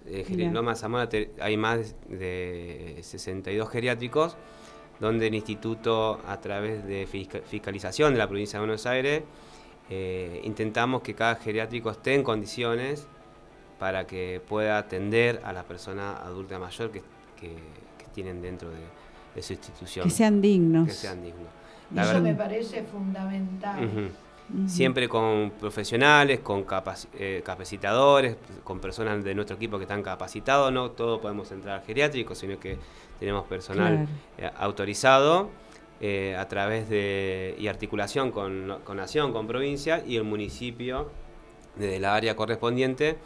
Eh, geri- Mirá. Loma Zamora hay más de 62 geriátricos, donde el instituto, a través de fisca- fiscalización de la provincia de Buenos Aires, eh, intentamos que cada geriátrico esté en condiciones para que pueda atender a la persona adulta mayor que, que- que tienen dentro de, de su institución. Que sean dignos. Que sean dignos. La eso verdad- me parece fundamental. Siempre con profesionales, con eh, capacitadores, con personas de nuestro equipo que están capacitados. No todos podemos entrar al geriátrico, sino que tenemos personal eh, autorizado eh, a través de y articulación con, con Nación, con provincia y el municipio desde la área correspondiente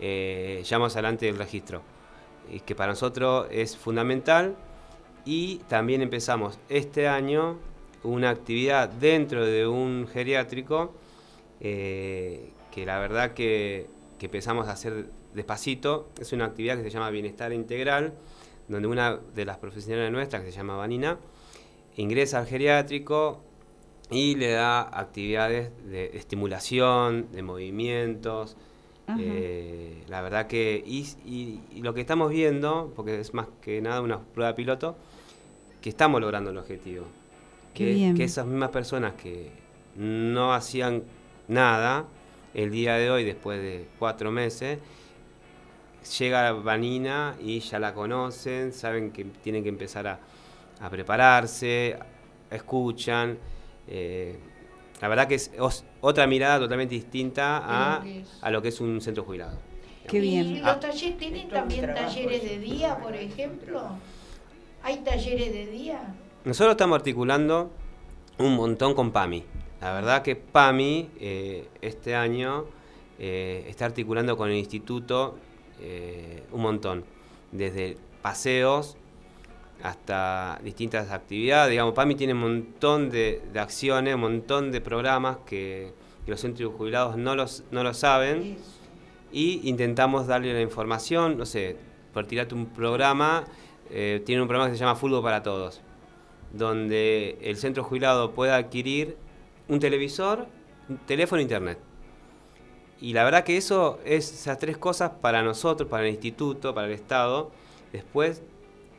llevamos adelante el registro, y que para nosotros es fundamental y también empezamos este año una actividad dentro de un geriátrico eh, que la verdad que, que empezamos a hacer despacito. Es una actividad que se llama Bienestar Integral, donde una de las profesionales nuestras, que se llama Vanina, ingresa al geriátrico y le da actividades de estimulación, de movimientos. Eh, la verdad que, y, y- y lo que estamos viendo, porque es más que nada una prueba piloto, que estamos logrando el objetivo. Que, esas mismas personas que no hacían nada, el día de hoy, después de cuatro meses, llega Vanina y ya la conocen, saben que tienen que empezar a, a prepararse, escuchan. eh, la verdad que es os- otra mirada totalmente distinta a, De lo que es. a lo que es un centro jubilado. Qué ¿Y bien. los talleres tienen también talleres de día, por ejemplo? ¿Hay talleres de día? Nosotros estamos articulando un montón con PAMI. La verdad que PAMI eh, este año eh, está articulando con el instituto eh, un montón, desde paseos hasta distintas actividades. Digamos, PAMI tiene un montón de, acciones, un montón de programas que, los centros jubilados no, los, no lo saben y intentamos darle la información, no sé, por tirarte un programa, tiene un programa que se llama Fútbol para Todos, donde el centro jubilado puede adquirir un televisor, un teléfono e internet. Y la verdad que eso es esas tres cosas para nosotros, para el instituto, para el Estado, después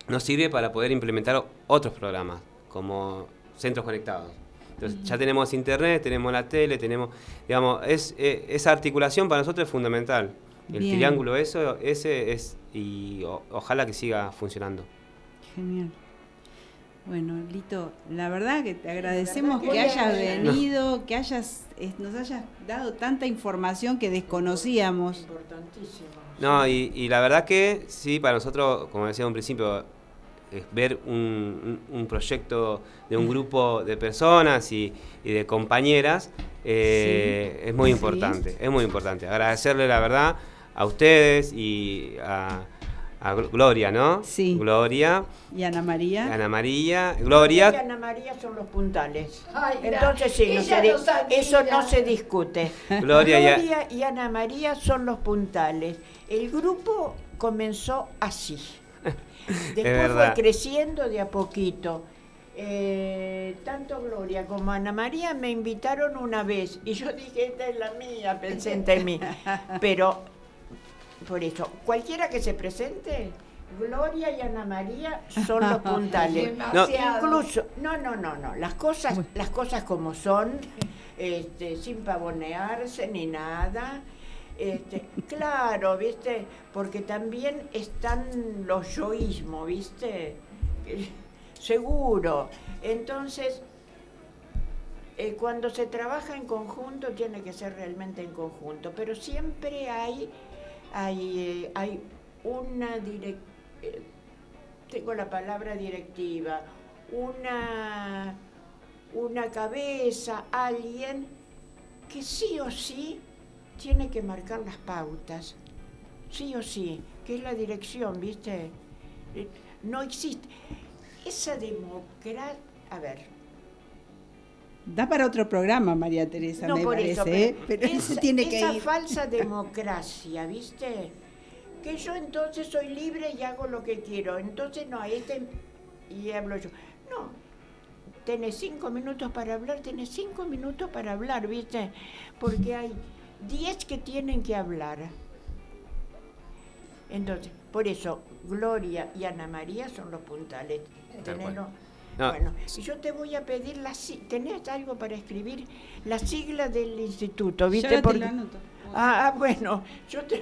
nos sirve para poder implementar otros programas, como centros conectados. Entonces, ya tenemos internet, tenemos la tele, tenemos, digamos, es, eh, esa articulación para nosotros es fundamental. El Bien. triángulo eso, ese es, y o- ojalá que siga funcionando. Genial. Bueno, Lito, la verdad que te agradecemos que que hayas venido, que hayas, nos hayas dado tanta información que desconocíamos. Importantísimo. No, y, y la verdad que sí, para nosotros, como decía en un principio, es ver un, un- un proyecto de un grupo de personas y, y de compañeras eh, es muy Sí. importante, es muy importante. Agradecerle la verdad a ustedes y a, a Gloria, ¿no? Sí. Gloria, Y Ana María. Ana María, Y Gloria, Ana María son los puntales. Ay, Entonces sí, no se eso no se discute. [LAUGHS] Gloria y Gloria y Ana María son los puntales. El grupo comenzó así. [LAUGHS] Después fue creciendo de a poquito. Eh, tanto Gloria como Ana María me invitaron una vez y yo dije, esta es la mía, pensé en mí. [LAUGHS] Pero, por eso, cualquiera que se presente, Gloria y Ana María son los [LAUGHS] puntales. Demasiado. Incluso, no, no, no, no, las cosas, las cosas como son, este, sin pavonearse ni nada. Este, claro, viste, porque también están los yoísmos, viste, [LAUGHS] seguro. Entonces, eh, cuando se trabaja en conjunto tiene que ser realmente en conjunto, pero siempre hay, hay, eh, hay una direc- eh, tengo la palabra directiva, una, una cabeza, alguien que sí o sí tiene que marcar las pautas, sí o sí, que es la dirección, ¿viste? Eh, No existe. Esa democracia, a ver, Da para otro programa, María Teresa, no me por parece, eso, ¿eh? pero, pero esa, se tiene que esa ir. falsa [LAUGHS] democracia, ¿viste? Que yo entonces soy libre y hago lo que quiero. Entonces no, este y hablo yo. No, tenés cinco minutos para hablar, tenés cinco minutos para hablar, ¿viste? Porque hay diez que tienen que hablar. Entonces, por eso, Gloria y Ana María son los puntales. Tenelo- No, Bueno, y yo te voy a pedir la ¿tenés algo para escribir? La sigla del instituto, Yo ¿viste? te anoto. Ah, ah, bueno, yo te...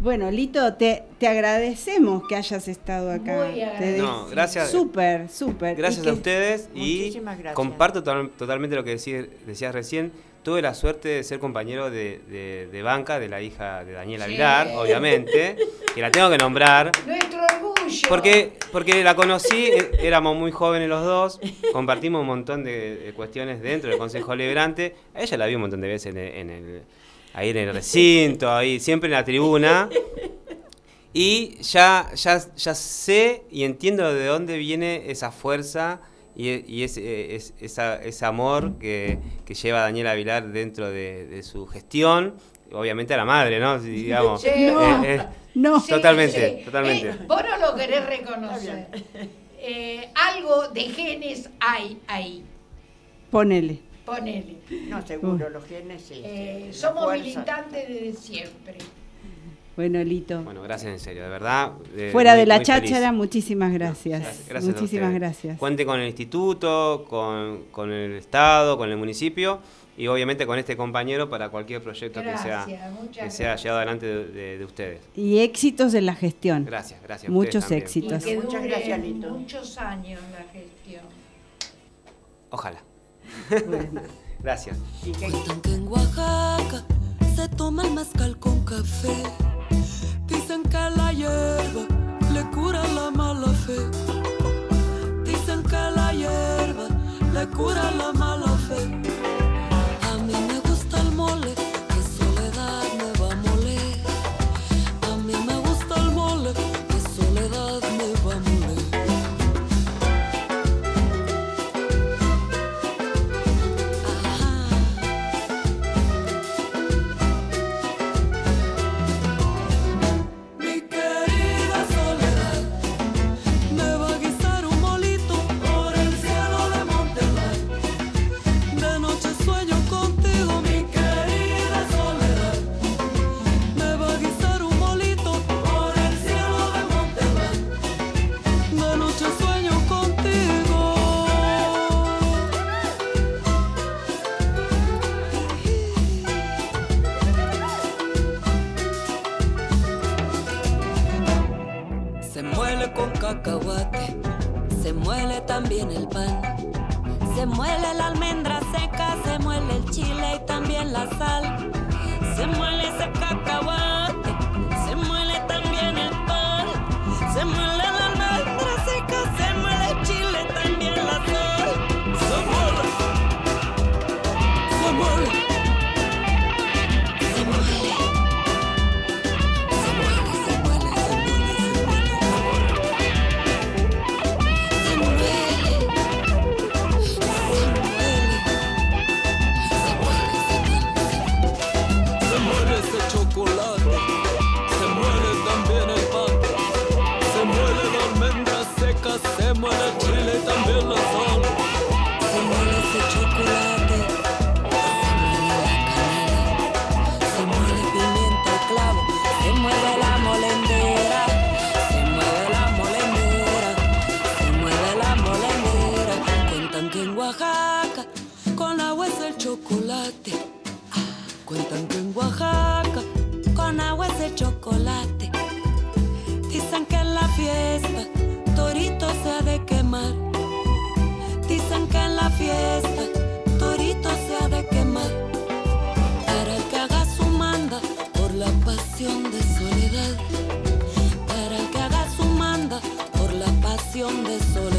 Bueno, Lito, te, te agradecemos que hayas estado acá. Te No, gracias. Súper, súper. Gracias a ustedes y gracias. comparto to- totalmente lo que decí- decías recién. Tuve la suerte de ser compañero de, de- de banca de la hija de Daniela Sí. Vilar, obviamente, que la tengo que nombrar. Nuestro orgullo. Porque, porque la conocí, eh, éramos muy jóvenes los dos, compartimos un montón de, de cuestiones dentro del Consejo Liberante. A ella la vi un montón de veces en el, en el- ahí en el recinto, ahí siempre en la tribuna. Y ya, ya, ya sé y entiendo de dónde viene esa fuerza y, y ese, es- esa- ese amor que, que lleva Daniela Vilar dentro de, de su gestión. Obviamente a la madre, ¿no? Si, Digamos, [LAUGHS] Sí. Eh, No, eh, no. Sí, Totalmente, sí. totalmente. Eh, vos no lo querés reconocer. Eh, algo de genes hay ahí. Ponele. Ponele. No, seguro, los genes sí. Eh, somos fuerza. militantes desde siempre. Bueno, Lito. Bueno, gracias en serio, de verdad. eh, Fuera muy- de la cháchara, muchísimas gracias. Gracias, muchísimas gracias. Cuente con el instituto, con, con el Estado, con el municipio y obviamente con este compañero para cualquier proyecto que sea, que sea gracias. llevado adelante de, de- de ustedes. Y éxitos en la gestión. Gracias, gracias. Muchos. Y éxitos. que Muchas gracias, Lito. muchos años la gestión. Ojalá. [LAUGHS] Gracias. Cuentan que en Oaxaca se toma el mezcal con café. Dicen que la hierba le cura la mala fe. Dicen que la hierba le cura la mala fe. En Oaxaca con agua es el chocolate. Cuentan que en Oaxaca con agua es el chocolate. Dicen que en la fiesta Torito se ha de quemar. Dicen que en la fiesta Torito se ha de quemar. Para que haga su manda por la pasión de soledad. Para que haga su manda por la pasión de soledad.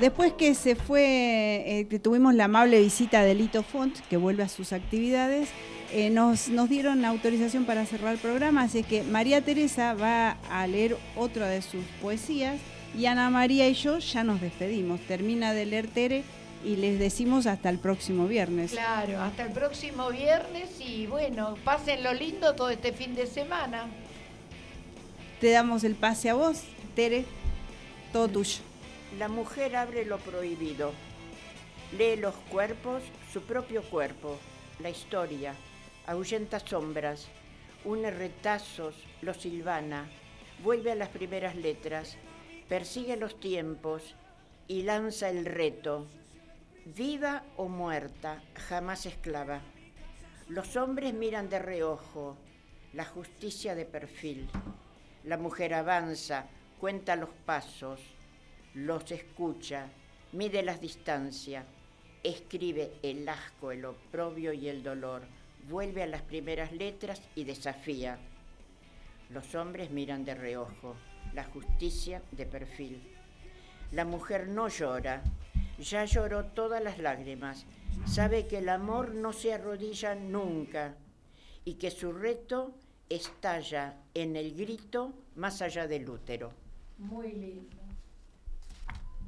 Después que se fue, eh, que tuvimos la amable visita de Lito Font, que vuelve a sus actividades, eh, nos, nos dieron autorización para cerrar el programa, así que María Teresa va a leer otra de sus poesías y Ana María y yo ya nos despedimos. Termina de leer Tere y les decimos hasta el próximo viernes. Claro, hasta el próximo viernes y bueno, pasen lo lindo todo este fin de semana. Te damos el pase a vos, Tere, todo tuyo. La mujer abre lo prohibido. Lee los cuerpos, su propio cuerpo, la historia, ahuyenta sombras, une retazos, los silvana, vuelve a las primeras letras, persigue los tiempos y lanza el reto. Viva o muerta, jamás esclava. Los hombres miran de reojo, la justicia de perfil. La mujer avanza, cuenta los pasos, los escucha, mide las distancias, escribe el asco, el oprobio y el dolor, vuelve a las primeras letras y desafía. Los hombres miran de reojo, la justicia de perfil. La mujer no llora, ya lloró todas las lágrimas, sabe que el amor no se arrodilla nunca y que su reto estalla en el grito más allá del útero. Muy lindo.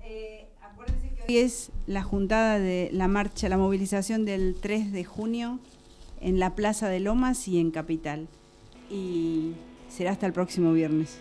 Eh, acuérdense que hoy es la juntada de la marcha, la movilización del 3 de junio en la Plaza de Lomas y en Capital. Y será hasta el próximo viernes.